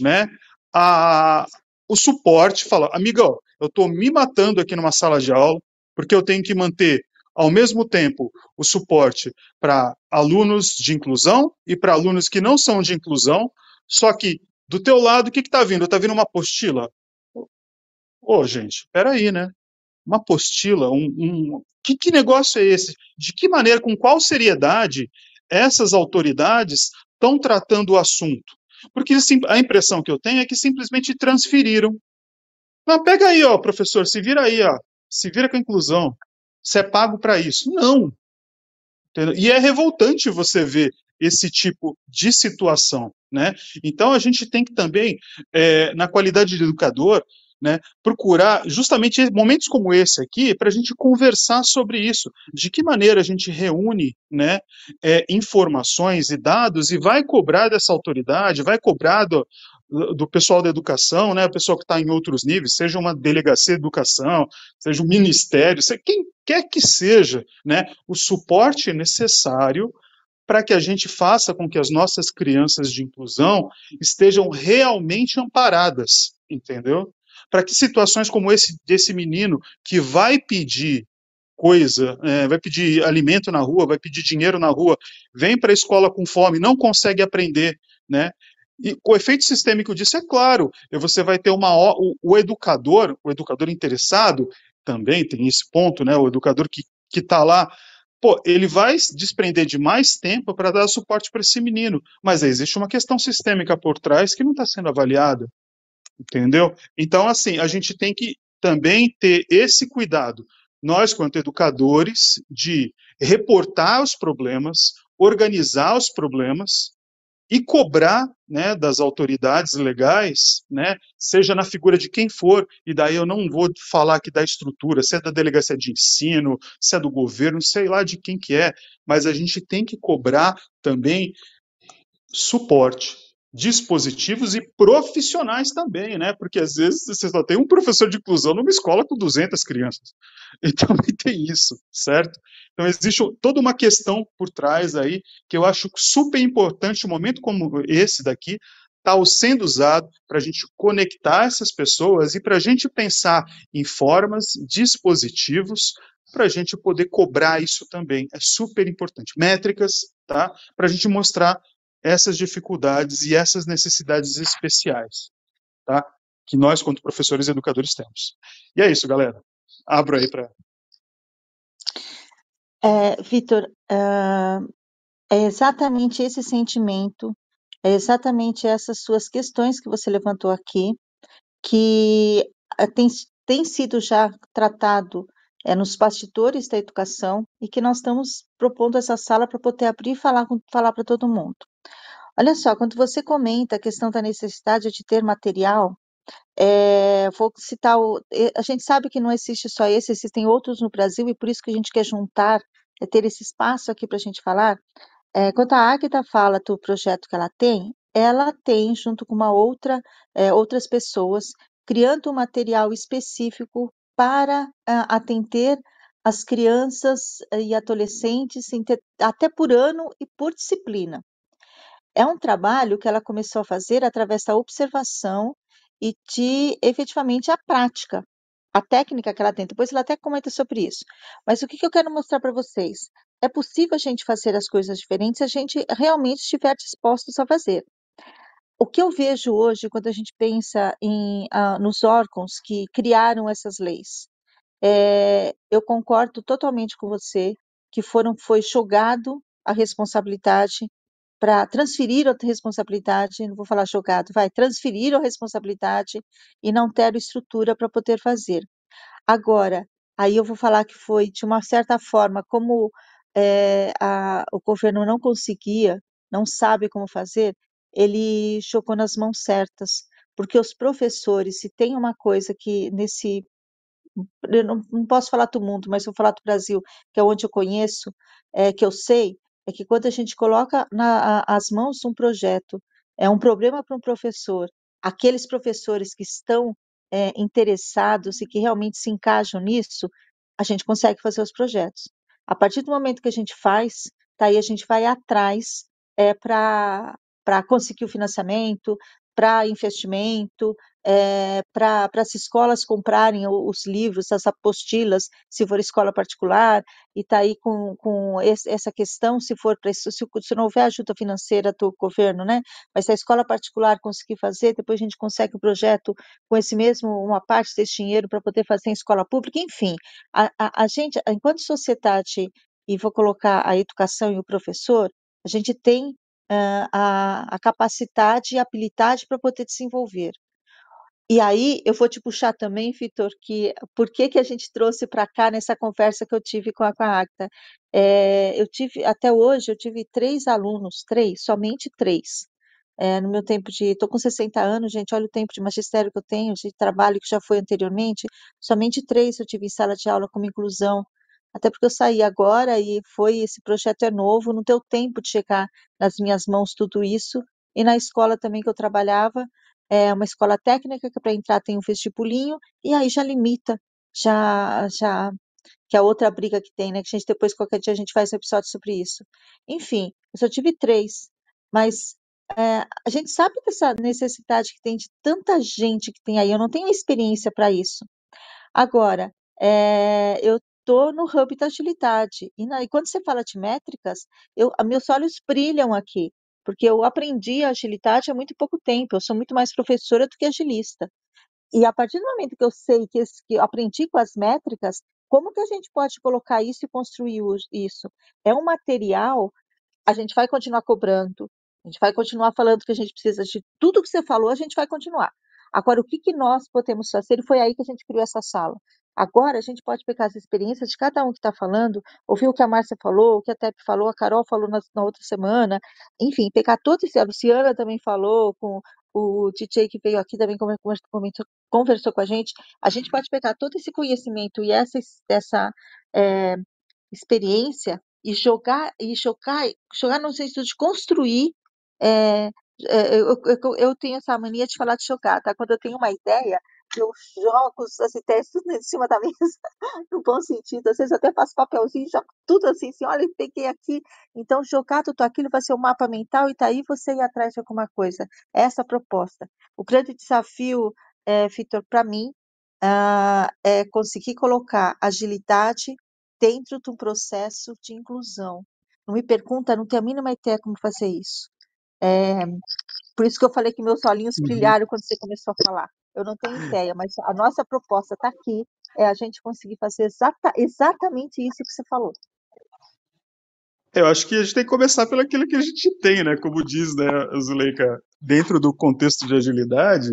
né, a, o suporte, fala, amigão, eu estou me matando aqui numa sala de aula, porque eu tenho que manter, ao mesmo tempo, o suporte para alunos de inclusão e para alunos que não são de inclusão, só que, do teu lado, o que está vindo? Está vindo uma apostila? Ô, oh, gente, peraí, né? Uma apostila, um, um... Que, que negócio é esse? De que maneira, com qual seriedade essas autoridades estão tratando o assunto? Porque a impressão que eu tenho é que simplesmente transferiram. Mas pega aí, ó, professor, se vira aí, ó, se vira com a inclusão. Você é pago para isso. Não. E é revoltante você ver esse tipo de situação. Né? Então a gente tem que também, é, na qualidade de educador, né, procurar justamente momentos como esse aqui para a gente conversar sobre isso, de que maneira a gente reúne né, é, informações e dados e vai cobrar dessa autoridade, vai cobrar do, do pessoal da educação, né, o pessoal que está em outros níveis, seja uma delegacia de educação, seja um ministério, seja quem quer que seja, né, o suporte necessário para que a gente faça com que as nossas crianças de inclusão estejam realmente amparadas, entendeu? Para que situações como esse desse menino que vai pedir coisa, é, vai pedir alimento na rua, vai pedir dinheiro na rua, vem para a escola com fome, não consegue aprender, né? E o efeito sistêmico disso é claro, você vai ter uma o, o educador, o educador interessado também tem esse ponto, né? O educador que que está lá pô, ele vai desprender de mais tempo para dar suporte para esse menino. Mas existe uma questão sistêmica por trás que não está sendo avaliada entendeu? Então, assim, a gente tem que também ter esse cuidado, nós, quanto educadores, de reportar os problemas, organizar os problemas e cobrar né, das autoridades legais, né, seja na figura de quem for, e daí eu não vou falar aqui da estrutura, se é da delegacia de ensino, se é do governo, sei lá de quem que é, mas a gente tem que cobrar também suporte, dispositivos e profissionais também, né? Porque às vezes você só tem um professor de inclusão numa escola com 200 crianças. Então tem isso, certo? Então existe toda uma questão por trás aí que eu acho super importante, um momento como esse daqui, está sendo usado para a gente conectar essas pessoas e para a gente pensar em formas, dispositivos, para a gente poder cobrar isso também. É super importante. Métricas, tá? Para a gente mostrar essas dificuldades e essas necessidades especiais, tá? Que nós, quanto professores e educadores, temos. E é isso, galera. Abro aí para. É, Vitor, uh, é exatamente esse sentimento, é exatamente essas suas questões que você levantou aqui, que eh, tem, tem sido já tratado é, nos bastidores da educação e que nós estamos propondo essa sala para poder abrir e falar para todo mundo. Olha só, quando você comenta a questão da necessidade de ter material, é, vou citar o, a gente sabe que não existe só esse, existem outros no Brasil e por isso que a gente quer juntar, é ter esse espaço aqui para a gente falar. É, quando a Agatha fala do projeto que ela tem, ela tem, junto com uma outra, é, outras pessoas, criando um material específico para uh, atender as crianças e adolescentes, até por ano e por disciplina. É um trabalho que ela começou a fazer através da observação e de efetivamente a prática, a técnica que ela tem. Depois ela até comenta sobre isso. Mas o que, que eu quero mostrar para vocês? É possível a gente fazer as coisas diferentes se a gente realmente estiver dispostos a fazer. O que eu vejo hoje, quando a gente pensa em, uh, nos órgãos que criaram essas leis, é, eu concordo totalmente com você que foram, foi jogado a responsabilidade para transferir a responsabilidade, não vou falar jogado, vai transferir a responsabilidade e não ter estrutura para poder fazer. Agora, aí eu vou falar que foi de uma certa forma, como é, a, o governo não conseguia, não sabe como fazer, ele jogou nas mãos certas, porque os professores, se tem uma coisa que nesse eu não, não, posso falar do mundo, mas vou falar do Brasil, que é onde eu conheço, é, que eu sei, é que quando a gente coloca nas as mãos um projeto, é um problema para um professor, aqueles professores que estão é, interessados e que realmente se encaixam nisso, a gente consegue fazer os projetos. A partir do momento que a gente faz, daí a gente vai atrás é, para conseguir o financiamento, para investimento, é, para as escolas comprarem os livros, as apostilas, se for escola particular, e está aí com, com esse, essa questão, se for para se, se não houver ajuda financeira do governo, né? Mas se a escola particular conseguir fazer, depois a gente consegue o projeto com esse mesmo, uma parte desse dinheiro para poder fazer em escola pública, enfim, a, a, a gente, enquanto sociedade, e vou colocar a educação e o professor, a gente tem a, a capacidade e habilidade para poder desenvolver. E aí eu vou te puxar também, Vitor, que por que, que a gente trouxe para cá nessa conversa que eu tive com a, com a? É, eu tive, até hoje, eu tive três alunos, três, somente três. É, no meu tempo de. Estou com 60 anos, gente, olha o tempo de magistério que eu tenho, de trabalho que já foi anteriormente. Somente três eu tive em sala de aula como inclusão. Até porque eu saí agora e foi. Esse projeto é novo, não deu tempo de chegar nas minhas mãos tudo isso. E na escola também que eu trabalhava, é uma escola técnica que para entrar tem um vestibulinho, e aí já limita, já, já, que é outra briga que tem, né, que a gente depois, qualquer dia, a gente faz um episódio sobre isso. Enfim, eu só tive três, mas é, a gente sabe dessa necessidade que tem de tanta gente que tem aí, eu não tenho experiência para isso. Agora, é, eu estou no hub da agilidade, e, na, e, quando você fala de métricas, eu, meus olhos brilham aqui, porque eu aprendi a agilidade há muito pouco tempo, eu sou muito mais professora do que agilista. E a partir do momento que eu sei que, que eu aprendi com as métricas, como que a gente pode colocar isso e construir isso? É um material, a gente vai continuar cobrando, a gente vai continuar falando que a gente precisa de tudo que você falou, a gente vai continuar. Agora, o que, que nós podemos fazer? E foi aí que a gente criou essa sala. Agora, a gente pode pegar as experiências de cada um que está falando, ouvir o que a Márcia falou, o que a Tep falou, a Carol falou na, na outra semana, enfim, pegar todos esse. A Luciana também falou, com o DJ que veio aqui também comentou, conversou com a gente. A gente pode pegar todo esse conhecimento e essa, essa é, experiência e jogar e jogar, jogar no sentido de construir é, é, eu, eu, eu, tenho essa mania de falar de jogar, tá? Quando eu tenho uma ideia, eu jogo as ideias tudo em cima da mesa, no bom sentido. Às vezes até faço papelzinho, jogo tudo assim, assim, olha, peguei aqui. Então, jogar tudo aquilo vai ser o um mapa mental e daí tá você ir atrás de alguma coisa. Essa é a proposta. O grande desafio, é, Vitor, para mim, uh, é conseguir colocar agilidade dentro de um processo de inclusão. Não me pergunta, não tenho a mínima ideia como fazer isso. É, por isso que eu falei que meus olhinhos uhum. brilharam quando você começou a falar. Eu não tenho ideia, mas a nossa proposta está aqui, é a gente conseguir fazer exata, exatamente isso que você falou. Eu acho que a gente tem que começar pelo aquilo que a gente tem, né? Como diz, né, Zuleika, dentro do contexto de agilidade,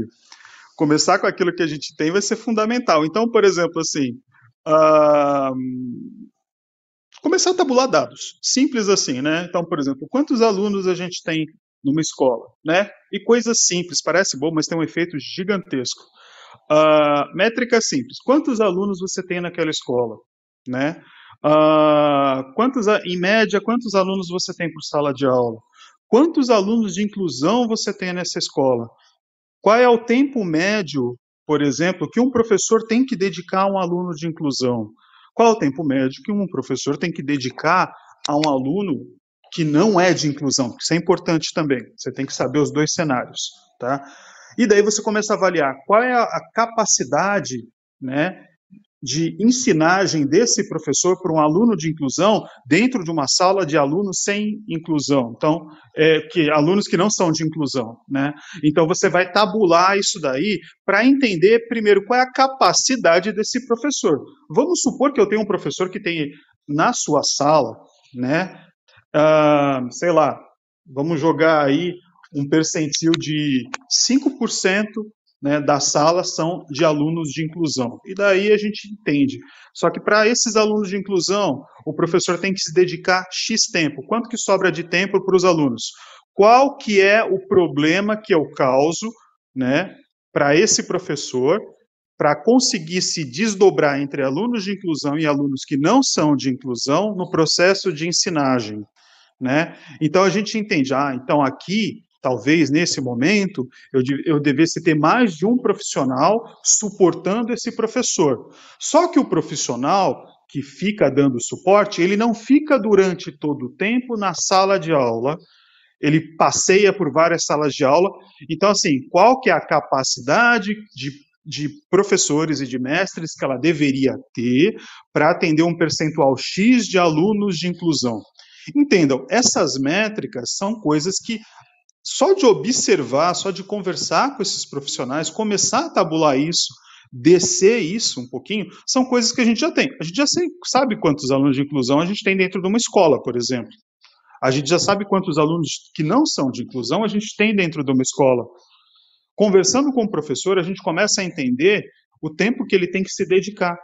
começar com aquilo que a gente tem vai ser fundamental. Então, por exemplo, assim, uh, começar a tabular dados, simples assim, né? Então, por exemplo, quantos alunos a gente tem numa escola, né? E coisas simples, parece bom, mas tem um efeito gigantesco. Uh, métrica simples: quantos alunos você tem naquela escola, né? Uh, quantos, em média, quantos alunos você tem por sala de aula? Quantos alunos de inclusão você tem nessa escola? Qual é o tempo médio, por exemplo, que um professor tem que dedicar a um aluno de inclusão? Qual é o tempo médio que um professor tem que dedicar a um aluno que não é de inclusão? Isso é importante também. Você tem que saber os dois cenários, tá? E daí você começa a avaliar qual é a capacidade, né, de ensinagem desse professor para um aluno de inclusão dentro de uma sala de alunos sem inclusão. Então, é, que alunos que não são de inclusão, né? Então você vai tabular isso daí para entender primeiro qual é a capacidade desse professor. Vamos supor que eu tenho um professor que tem na sua sala, né? Uh, sei lá, vamos jogar aí um percentil de 5% né, da sala são de alunos de inclusão. E daí a gente entende. Só que para esses alunos de inclusão, o professor tem que se dedicar X tempo. Quanto que sobra de tempo para os alunos? Qual que é o problema que eu causo né, para esse professor para conseguir se desdobrar entre alunos de inclusão e alunos que não são de inclusão no processo de ensinagem, né? Então a gente entende, ah, então aqui talvez nesse momento eu, eu devesse ter mais de um profissional suportando esse professor. Só que o profissional que fica dando suporte, ele não fica durante todo o tempo na sala de aula, ele passeia por várias salas de aula. Então, assim, qual que é a capacidade de, de professores e de mestres que ela deveria ter para atender um percentual X de alunos de inclusão? Entendam, essas métricas são coisas que só de observar, só de conversar com esses profissionais, começar a tabular isso, descer isso um pouquinho, são coisas que a gente já tem. A gente já sabe quantos alunos de inclusão a gente tem dentro de uma escola, por exemplo. A gente já sabe quantos alunos que não são de inclusão a gente tem dentro de uma escola. Conversando com o professor, a gente começa a entender o tempo que ele tem que se dedicar.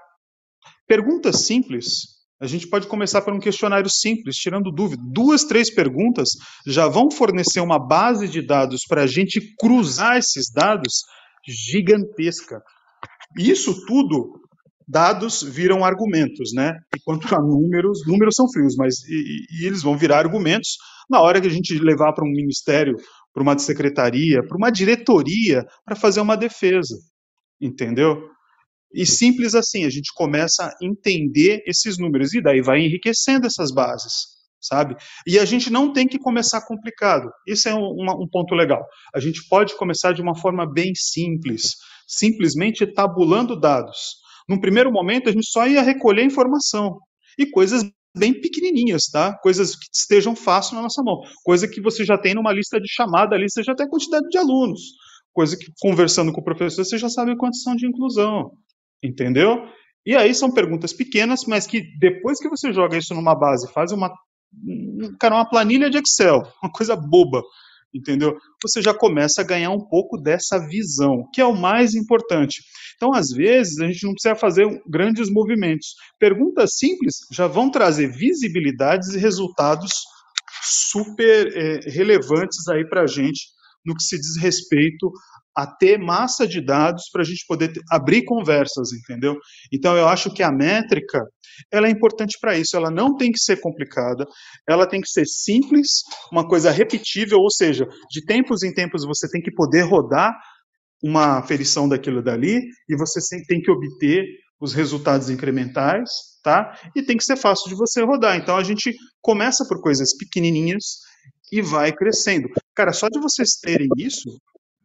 Perguntas simples a gente pode começar por um questionário simples, tirando dúvida. Duas, três perguntas já vão fornecer uma base de dados para a gente cruzar esses dados gigantesca. Isso tudo, dados viram argumentos, né? E quanto a números, números são frios, mas e, e eles vão virar argumentos na hora que a gente levar para um ministério, para uma secretaria, para uma diretoria, para fazer uma defesa. Entendeu? E simples assim, a gente começa a entender esses números e daí vai enriquecendo essas bases, sabe? E a gente não tem que começar complicado. Isso é um, um ponto legal. A gente pode começar de uma forma bem simples, simplesmente tabulando dados. Num primeiro momento, a gente só ia recolher informação e coisas bem pequenininhas, tá? Coisas que estejam fácil na nossa mão. Coisa que você já tem numa lista de chamada ali, você já tem a quantidade de alunos. Coisa que, conversando com o professor, você já sabe quantos são de inclusão entendeu? E aí são perguntas pequenas, mas que depois que você joga isso numa base, faz uma, cara, uma planilha de Excel, uma coisa boba, entendeu? Você já começa a ganhar um pouco dessa visão, que é o mais importante. Então, às vezes, a gente não precisa fazer grandes movimentos. Perguntas simples já vão trazer visibilidades e resultados super é, relevantes aí para a gente no que se diz respeito a ter massa de dados para a gente poder ter, abrir conversas, entendeu? Então eu acho que a métrica ela é importante para isso. Ela não tem que ser complicada, ela tem que ser simples, uma coisa repetível, ou seja, de tempos em tempos você tem que poder rodar uma ferição daquilo dali e você tem que obter os resultados incrementais, tá? E tem que ser fácil de você rodar. Então a gente começa por coisas pequenininhas e vai crescendo. Cara, só de vocês terem isso,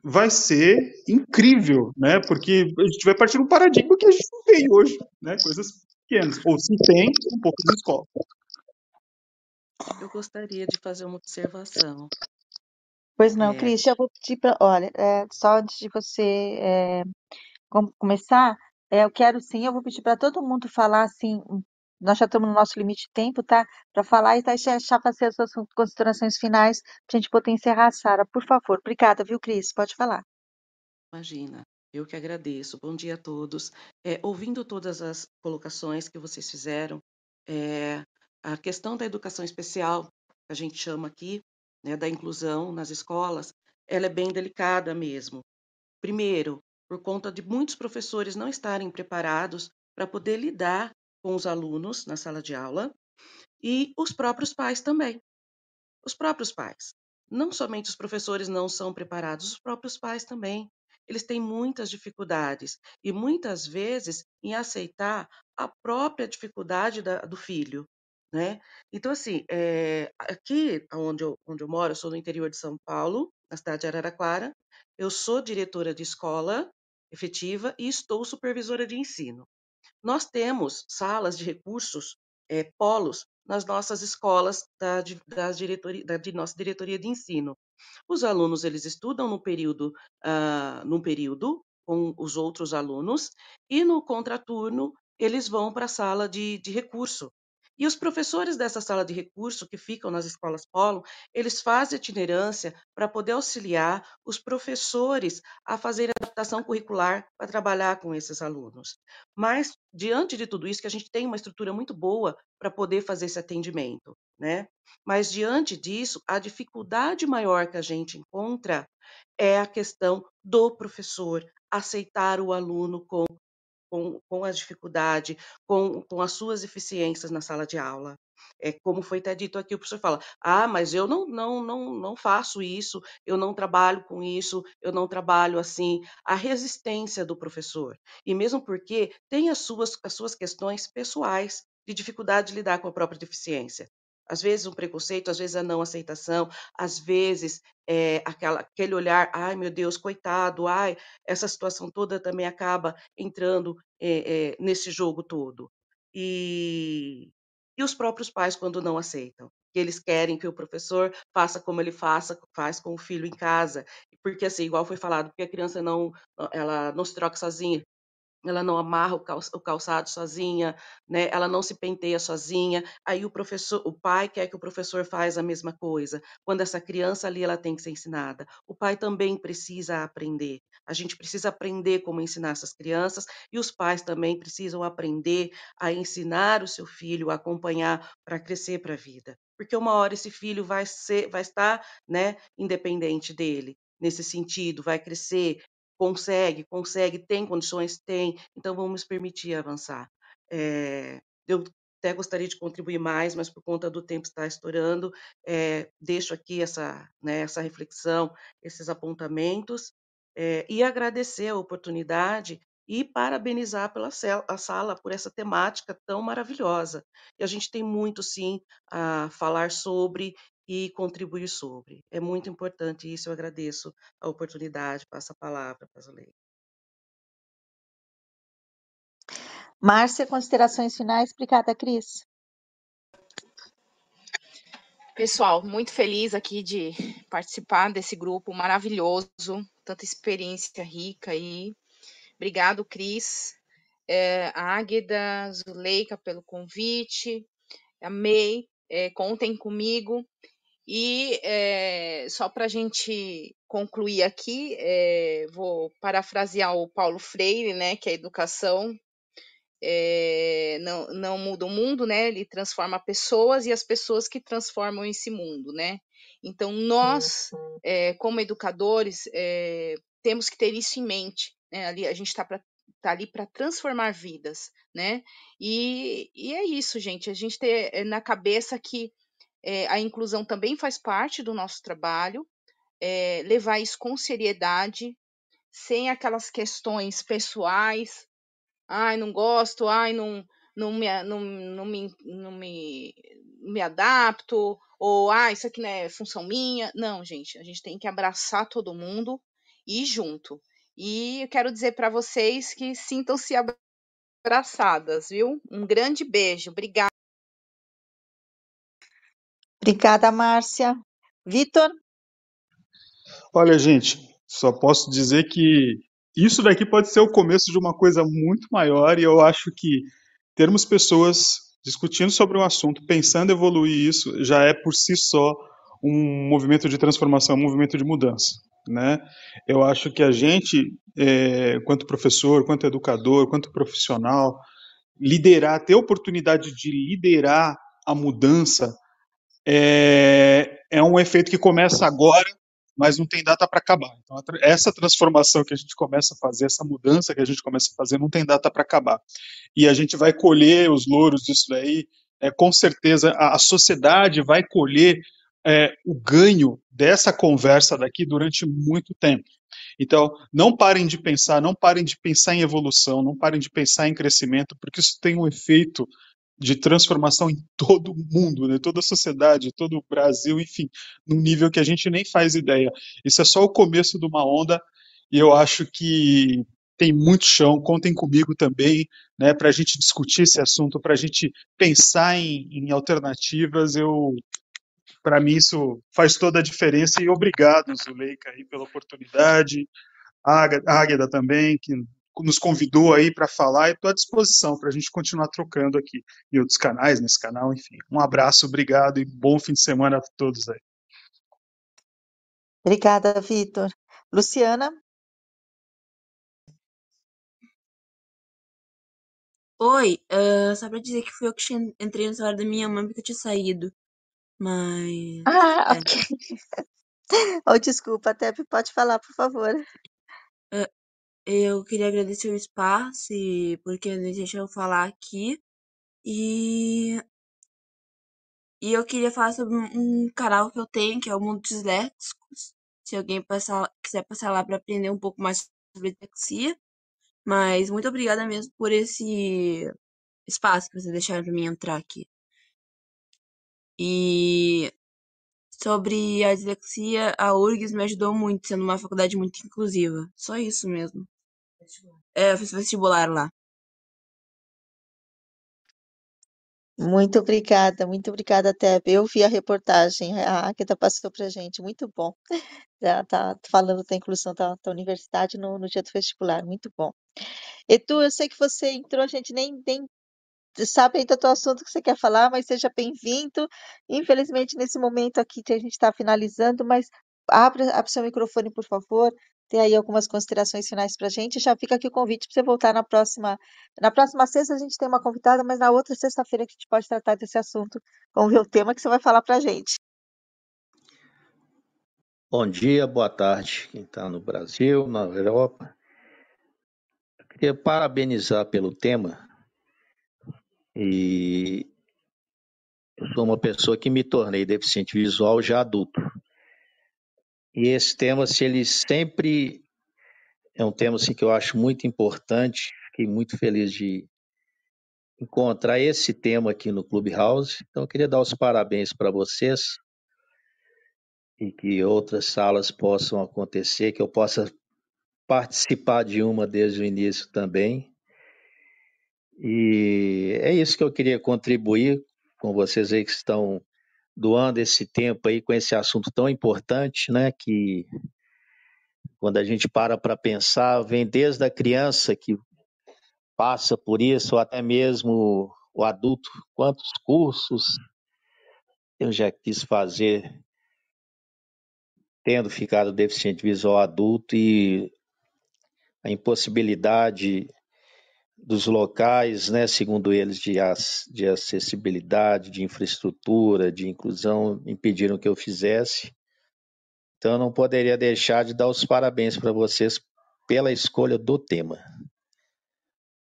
vai ser incrível, né? Porque a gente vai partir de um paradigma que a gente não tem hoje, né? Coisas pequenas. Ou se tem, um pouco de escola. Eu gostaria de fazer uma observação. Pois não, é... Cristian, eu vou pedir para. Olha, é, só antes de você é, começar, é, eu quero sim, eu vou pedir para todo mundo falar assim nós já estamos no nosso limite de tempo, tá? Para falar e tá, fazer as suas considerações finais para a gente poder encerrar, Sara. Por favor. Obrigada, viu, Cris? Pode falar. Imagina. Eu que agradeço. Bom dia a todos. É, ouvindo todas as colocações que vocês fizeram, é, a questão da educação especial, que a gente chama aqui, né, da inclusão nas escolas, ela é bem delicada mesmo. Primeiro, por conta de muitos professores não estarem preparados para poder lidar com os alunos na sala de aula e os próprios pais também. Os próprios pais. não somente os professores não são preparados, os próprios pais também. Eles têm muitas dificuldades e muitas vezes em aceitar a própria dificuldade da, do filho, né? Então, assim, é, aqui onde eu, onde eu moro, eu sou no interior de São Paulo, na cidade de Araraquara, eu sou diretora de escola efetiva e estou supervisora de ensino. Nós temos salas de recursos, é, polos, nas nossas escolas da, da, diretoria, da de nossa diretoria de ensino. Os alunos eles estudam no período, uh, num período com os outros alunos e no contraturno eles vão para a sala de, de recurso. E os professores dessa sala de recurso, que ficam nas escolas polo, eles fazem itinerância para poder auxiliar os professores a fazer adaptação curricular para trabalhar com esses alunos. Mas, diante de tudo isso, que a gente tem uma estrutura muito boa para poder fazer esse atendimento, né? Mas, diante disso, a dificuldade maior que a gente encontra é a questão do professor aceitar o aluno com com, com a dificuldade, com, com as suas eficiências na sala de aula. É como foi até dito aqui, o professor fala: "Ah, mas eu não não não não faço isso, eu não trabalho com isso, eu não trabalho assim". A resistência do professor. E mesmo porque tem as suas as suas questões pessoais de dificuldade de lidar com a própria deficiência. Às vezes um preconceito, às vezes a não aceitação, às vezes é, aquela, aquele olhar, ai meu Deus, coitado, ai, essa situação toda também acaba entrando é, é, nesse jogo todo. E, e os próprios pais, quando não aceitam, que eles querem que o professor faça como ele faça, faz com o filho em casa, porque assim, igual foi falado, porque a criança não, ela não se troca sozinha, ela não amarra o calçado sozinha, né? Ela não se penteia sozinha. Aí o professor, o pai quer que o professor faz a mesma coisa. Quando essa criança ali ela tem que ser ensinada, o pai também precisa aprender. A gente precisa aprender como ensinar essas crianças e os pais também precisam aprender a ensinar o seu filho a acompanhar para crescer para a vida. Porque uma hora esse filho vai ser, vai estar, né, independente dele nesse sentido, vai crescer, consegue, consegue, tem condições, tem, então vamos permitir avançar. É, eu até gostaria de contribuir mais, mas por conta do tempo estar estourando, é, deixo aqui essa, né, essa reflexão, esses apontamentos, é, e agradecer a oportunidade e parabenizar pela a sala por essa temática tão maravilhosa. E a gente tem muito, sim, a falar sobre e contribuir sobre. É muito importante isso, eu agradeço a oportunidade, passo a palavra para a Zuleika. Márcia, considerações finais? Obrigada, Cris. Pessoal, muito feliz aqui de participar desse grupo maravilhoso, tanta experiência rica aí. Obrigado, Cris, é, Águeda, Zuleika pelo convite, amei, é, contem comigo. E é, só para a gente concluir aqui, é, vou parafrasear o Paulo Freire, né, que a educação é, não, não muda o mundo, né, ele transforma pessoas e as pessoas que transformam esse mundo, né. Então, nós, como educadores, temos que ter isso em mente, né, ali, a gente está tá ali para transformar vidas, né, e, e é isso, gente, a gente ter na cabeça que é, a inclusão também faz parte do nosso trabalho, é, levar isso com seriedade, sem aquelas questões pessoais, ai, não gosto, ai, não, não, me, não, não, me, não me, me adapto, ou ah, isso aqui não é função minha. Não, gente, a gente tem que abraçar todo mundo e ir junto. E eu quero dizer para vocês que sintam-se abraçadas, viu? Um grande beijo. Obrigada. Obrigada, Márcia. Vitor? Olha, gente, só posso dizer que isso daqui pode ser o começo de uma coisa muito maior e eu acho que termos pessoas discutindo sobre um assunto, pensando evoluir isso, já é por si só um movimento de transformação, um movimento de mudança. Né? Eu acho que a gente, é, quanto professor, quanto educador, quanto profissional, liderar, ter oportunidade de liderar a mudança é, é um efeito que começa agora, mas não tem data para acabar. Então, essa transformação que a gente começa a fazer, essa mudança que a gente começa a fazer, não tem data para acabar. E a gente vai colher os louros disso daí, é, com certeza a, a sociedade vai colher é, o ganho dessa conversa daqui durante muito tempo. Então, não parem de pensar, não parem de pensar em evolução, não parem de pensar em crescimento, porque isso tem um efeito de transformação em todo mundo, né? toda a sociedade, todo o Brasil, enfim, num nível que a gente nem faz ideia. Isso é só o começo de uma onda, e eu acho que tem muito chão, contem comigo também, né, para a gente discutir esse assunto, para a gente pensar em, em alternativas, eu para mim isso faz toda a diferença e obrigado, Zuleika, aí, pela oportunidade, a Águeda também, que nos convidou aí para falar e estou à disposição para a gente continuar trocando aqui em outros canais, nesse canal, enfim. Um abraço, obrigado e bom fim de semana a todos aí. Obrigada, Vitor. Luciana? Oi, uh, só pra dizer que fui eu que entrei no celular da minha mãe porque eu tinha saído. Mas. Ah, é. ok. Oh, desculpa, Tep, pode falar, por favor. Eu queria agradecer o espaço porque me deixou falar aqui. E. E eu queria falar sobre um canal que eu tenho, que é o Mundo dos Léxicos. Se alguém passar, quiser passar lá para aprender um pouco mais sobre dislexia. Mas muito obrigada mesmo por esse espaço que vocês deixaram para mim entrar aqui. E sobre a dislexia, a URGS me ajudou muito, sendo uma faculdade muito inclusiva. Só isso mesmo. É, eu fiz vestibular lá. Muito obrigada, muito obrigada, Teb. Eu vi a reportagem, a Agatha passou para gente, muito bom. Já está falando da inclusão da, da universidade no, no dia do vestibular, muito bom. Edu, eu sei que você entrou, a gente nem, nem sabe ainda do assunto que você quer falar, mas seja bem-vindo. Infelizmente, nesse momento aqui que a gente está finalizando, mas abra, seu microfone, por favor. Tem aí algumas considerações finais para a gente. Já fica aqui o convite para você voltar na próxima. Na próxima sexta a gente tem uma convidada, mas na outra sexta-feira a gente pode tratar desse assunto. Vamos ver o tema que você vai falar para a gente. Bom dia, boa tarde, quem está no Brasil, na Europa. Eu queria parabenizar pelo tema. E eu sou uma pessoa que me tornei deficiente visual já adulto. E esse tema, se ele sempre é um tema assim, que eu acho muito importante, fiquei muito feliz de encontrar esse tema aqui no Clubhouse. Então, eu queria dar os parabéns para vocês e que outras salas possam acontecer, que eu possa participar de uma desde o início também. E é isso que eu queria contribuir com vocês aí que estão doando esse tempo aí com esse assunto tão importante, né? Que quando a gente para para pensar, vem desde a criança que passa por isso, ou até mesmo o adulto, quantos cursos eu já quis fazer tendo ficado deficiente visual adulto e a impossibilidade dos locais, né, segundo eles, de, de acessibilidade, de infraestrutura, de inclusão, impediram que eu fizesse. Então, eu não poderia deixar de dar os parabéns para vocês pela escolha do tema.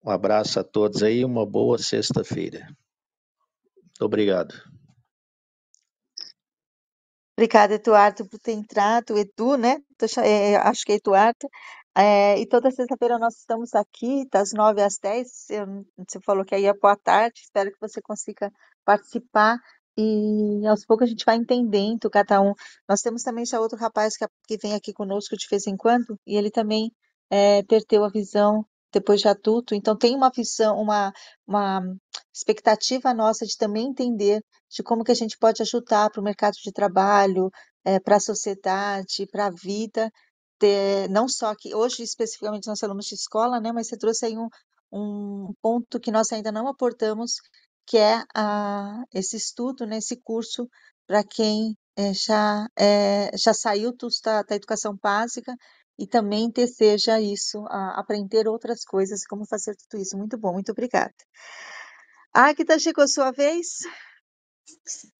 Um abraço a todos aí, uma boa sexta-feira. Obrigado. Obrigada, Eduardo, por ter entrado. Edu, né? É, acho que é Eduardo. É, e toda sexta-feira nós estamos aqui, das nove às dez. Você falou que aí é boa tarde. Espero que você consiga participar. E aos poucos a gente vai entendendo cada um. Nós temos também já outro rapaz que, que vem aqui conosco de vez em quando, e ele também é, perdeu a visão depois de adulto. Então tem uma visão, uma, uma expectativa nossa de também entender de como que a gente pode ajudar para o mercado de trabalho, é, para a sociedade, para a vida, ter, não só que hoje especificamente nós falamos de escola, né, mas você trouxe aí um, um ponto que nós ainda não aportamos, que é a, esse estudo, né, esse curso para quem é, já, é, já saiu da, da educação básica e também deseja isso, a, aprender outras coisas, como fazer tudo isso. Muito bom, muito obrigada. Agda, chegou sua vez?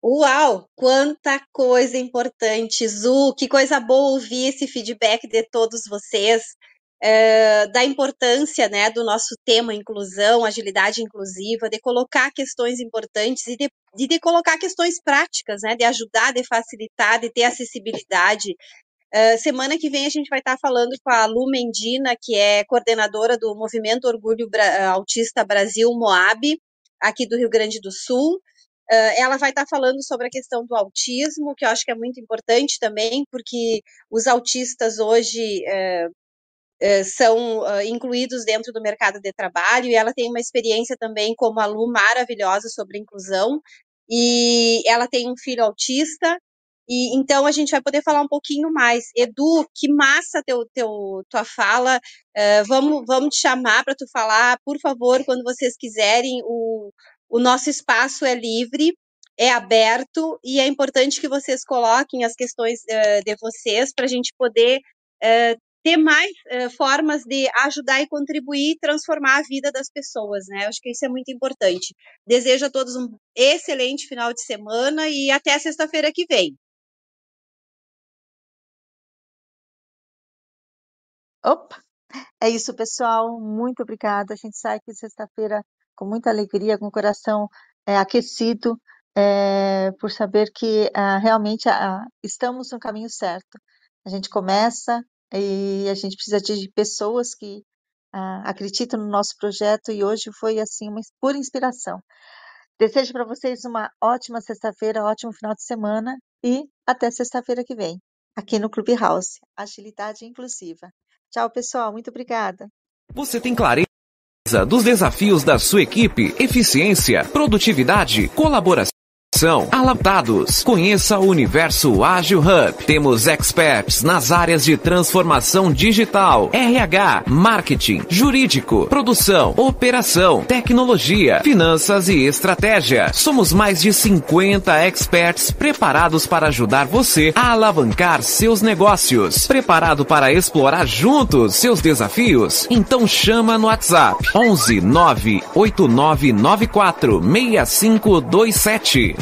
Uau, quanta coisa importante, Zu, que coisa boa ouvir esse feedback de todos vocês. é, da importância né, do nosso tema inclusão, agilidade inclusiva, de colocar questões importantes e de, de, colocar questões práticas, né, de ajudar, de facilitar, de ter acessibilidade. Uh, semana que vem a gente vai estar falando com a Lu Mendina, que é coordenadora do Movimento Orgulho Bra Autista Brasil Moab, aqui do Rio Grande do Sul. Uh, ela vai estar falando sobre a questão do autismo, que eu acho que é muito importante também, porque os autistas hoje uh, uh, são incluídos dentro do mercado de trabalho, e ela tem uma experiência também como aluna maravilhosa sobre inclusão, e ela tem um filho autista, e então a gente vai poder falar um pouquinho mais. Edu, que massa teu, teu tua fala. vamos, vamos te chamar para tu falar, por favor, quando vocês quiserem. O, o nosso espaço é livre, é aberto e é importante que vocês coloquem as questões uh, de vocês para a gente poder uh, ter mais uh, formas de ajudar e contribuir e transformar a vida das pessoas, né? Acho que isso é muito importante. Desejo a todos um excelente final de semana e até sexta-feira que vem. Opa! É isso, pessoal. Muito obrigada. A gente sai aqui sexta-feira com muita alegria, com o coração é, aquecido, é, por saber que ah, realmente ah, estamos no caminho certo. A gente começa e a gente precisa de pessoas que ah, acreditam no nosso projeto e hoje foi assim uma pura inspiração. Desejo para vocês uma ótima sexta-feira, ótimo final de semana e até sexta-feira que vem, aqui no Clubhouse, Agilidade Inclusiva. Tchau, pessoal. Muito obrigada. Você tem clareza dos desafios da sua equipe, eficiência, produtividade, colaboração Adaptados. Conheça o Universo Ágil Hub. Temos experts nas áreas de transformação digital, RH, marketing, jurídico, produção, operação, tecnologia, finanças e estratégia. Somos mais de 50 experts preparados para ajudar você a alavancar seus negócios. Preparado para explorar juntos seus desafios? Então chama no WhatsApp 11 98994 6527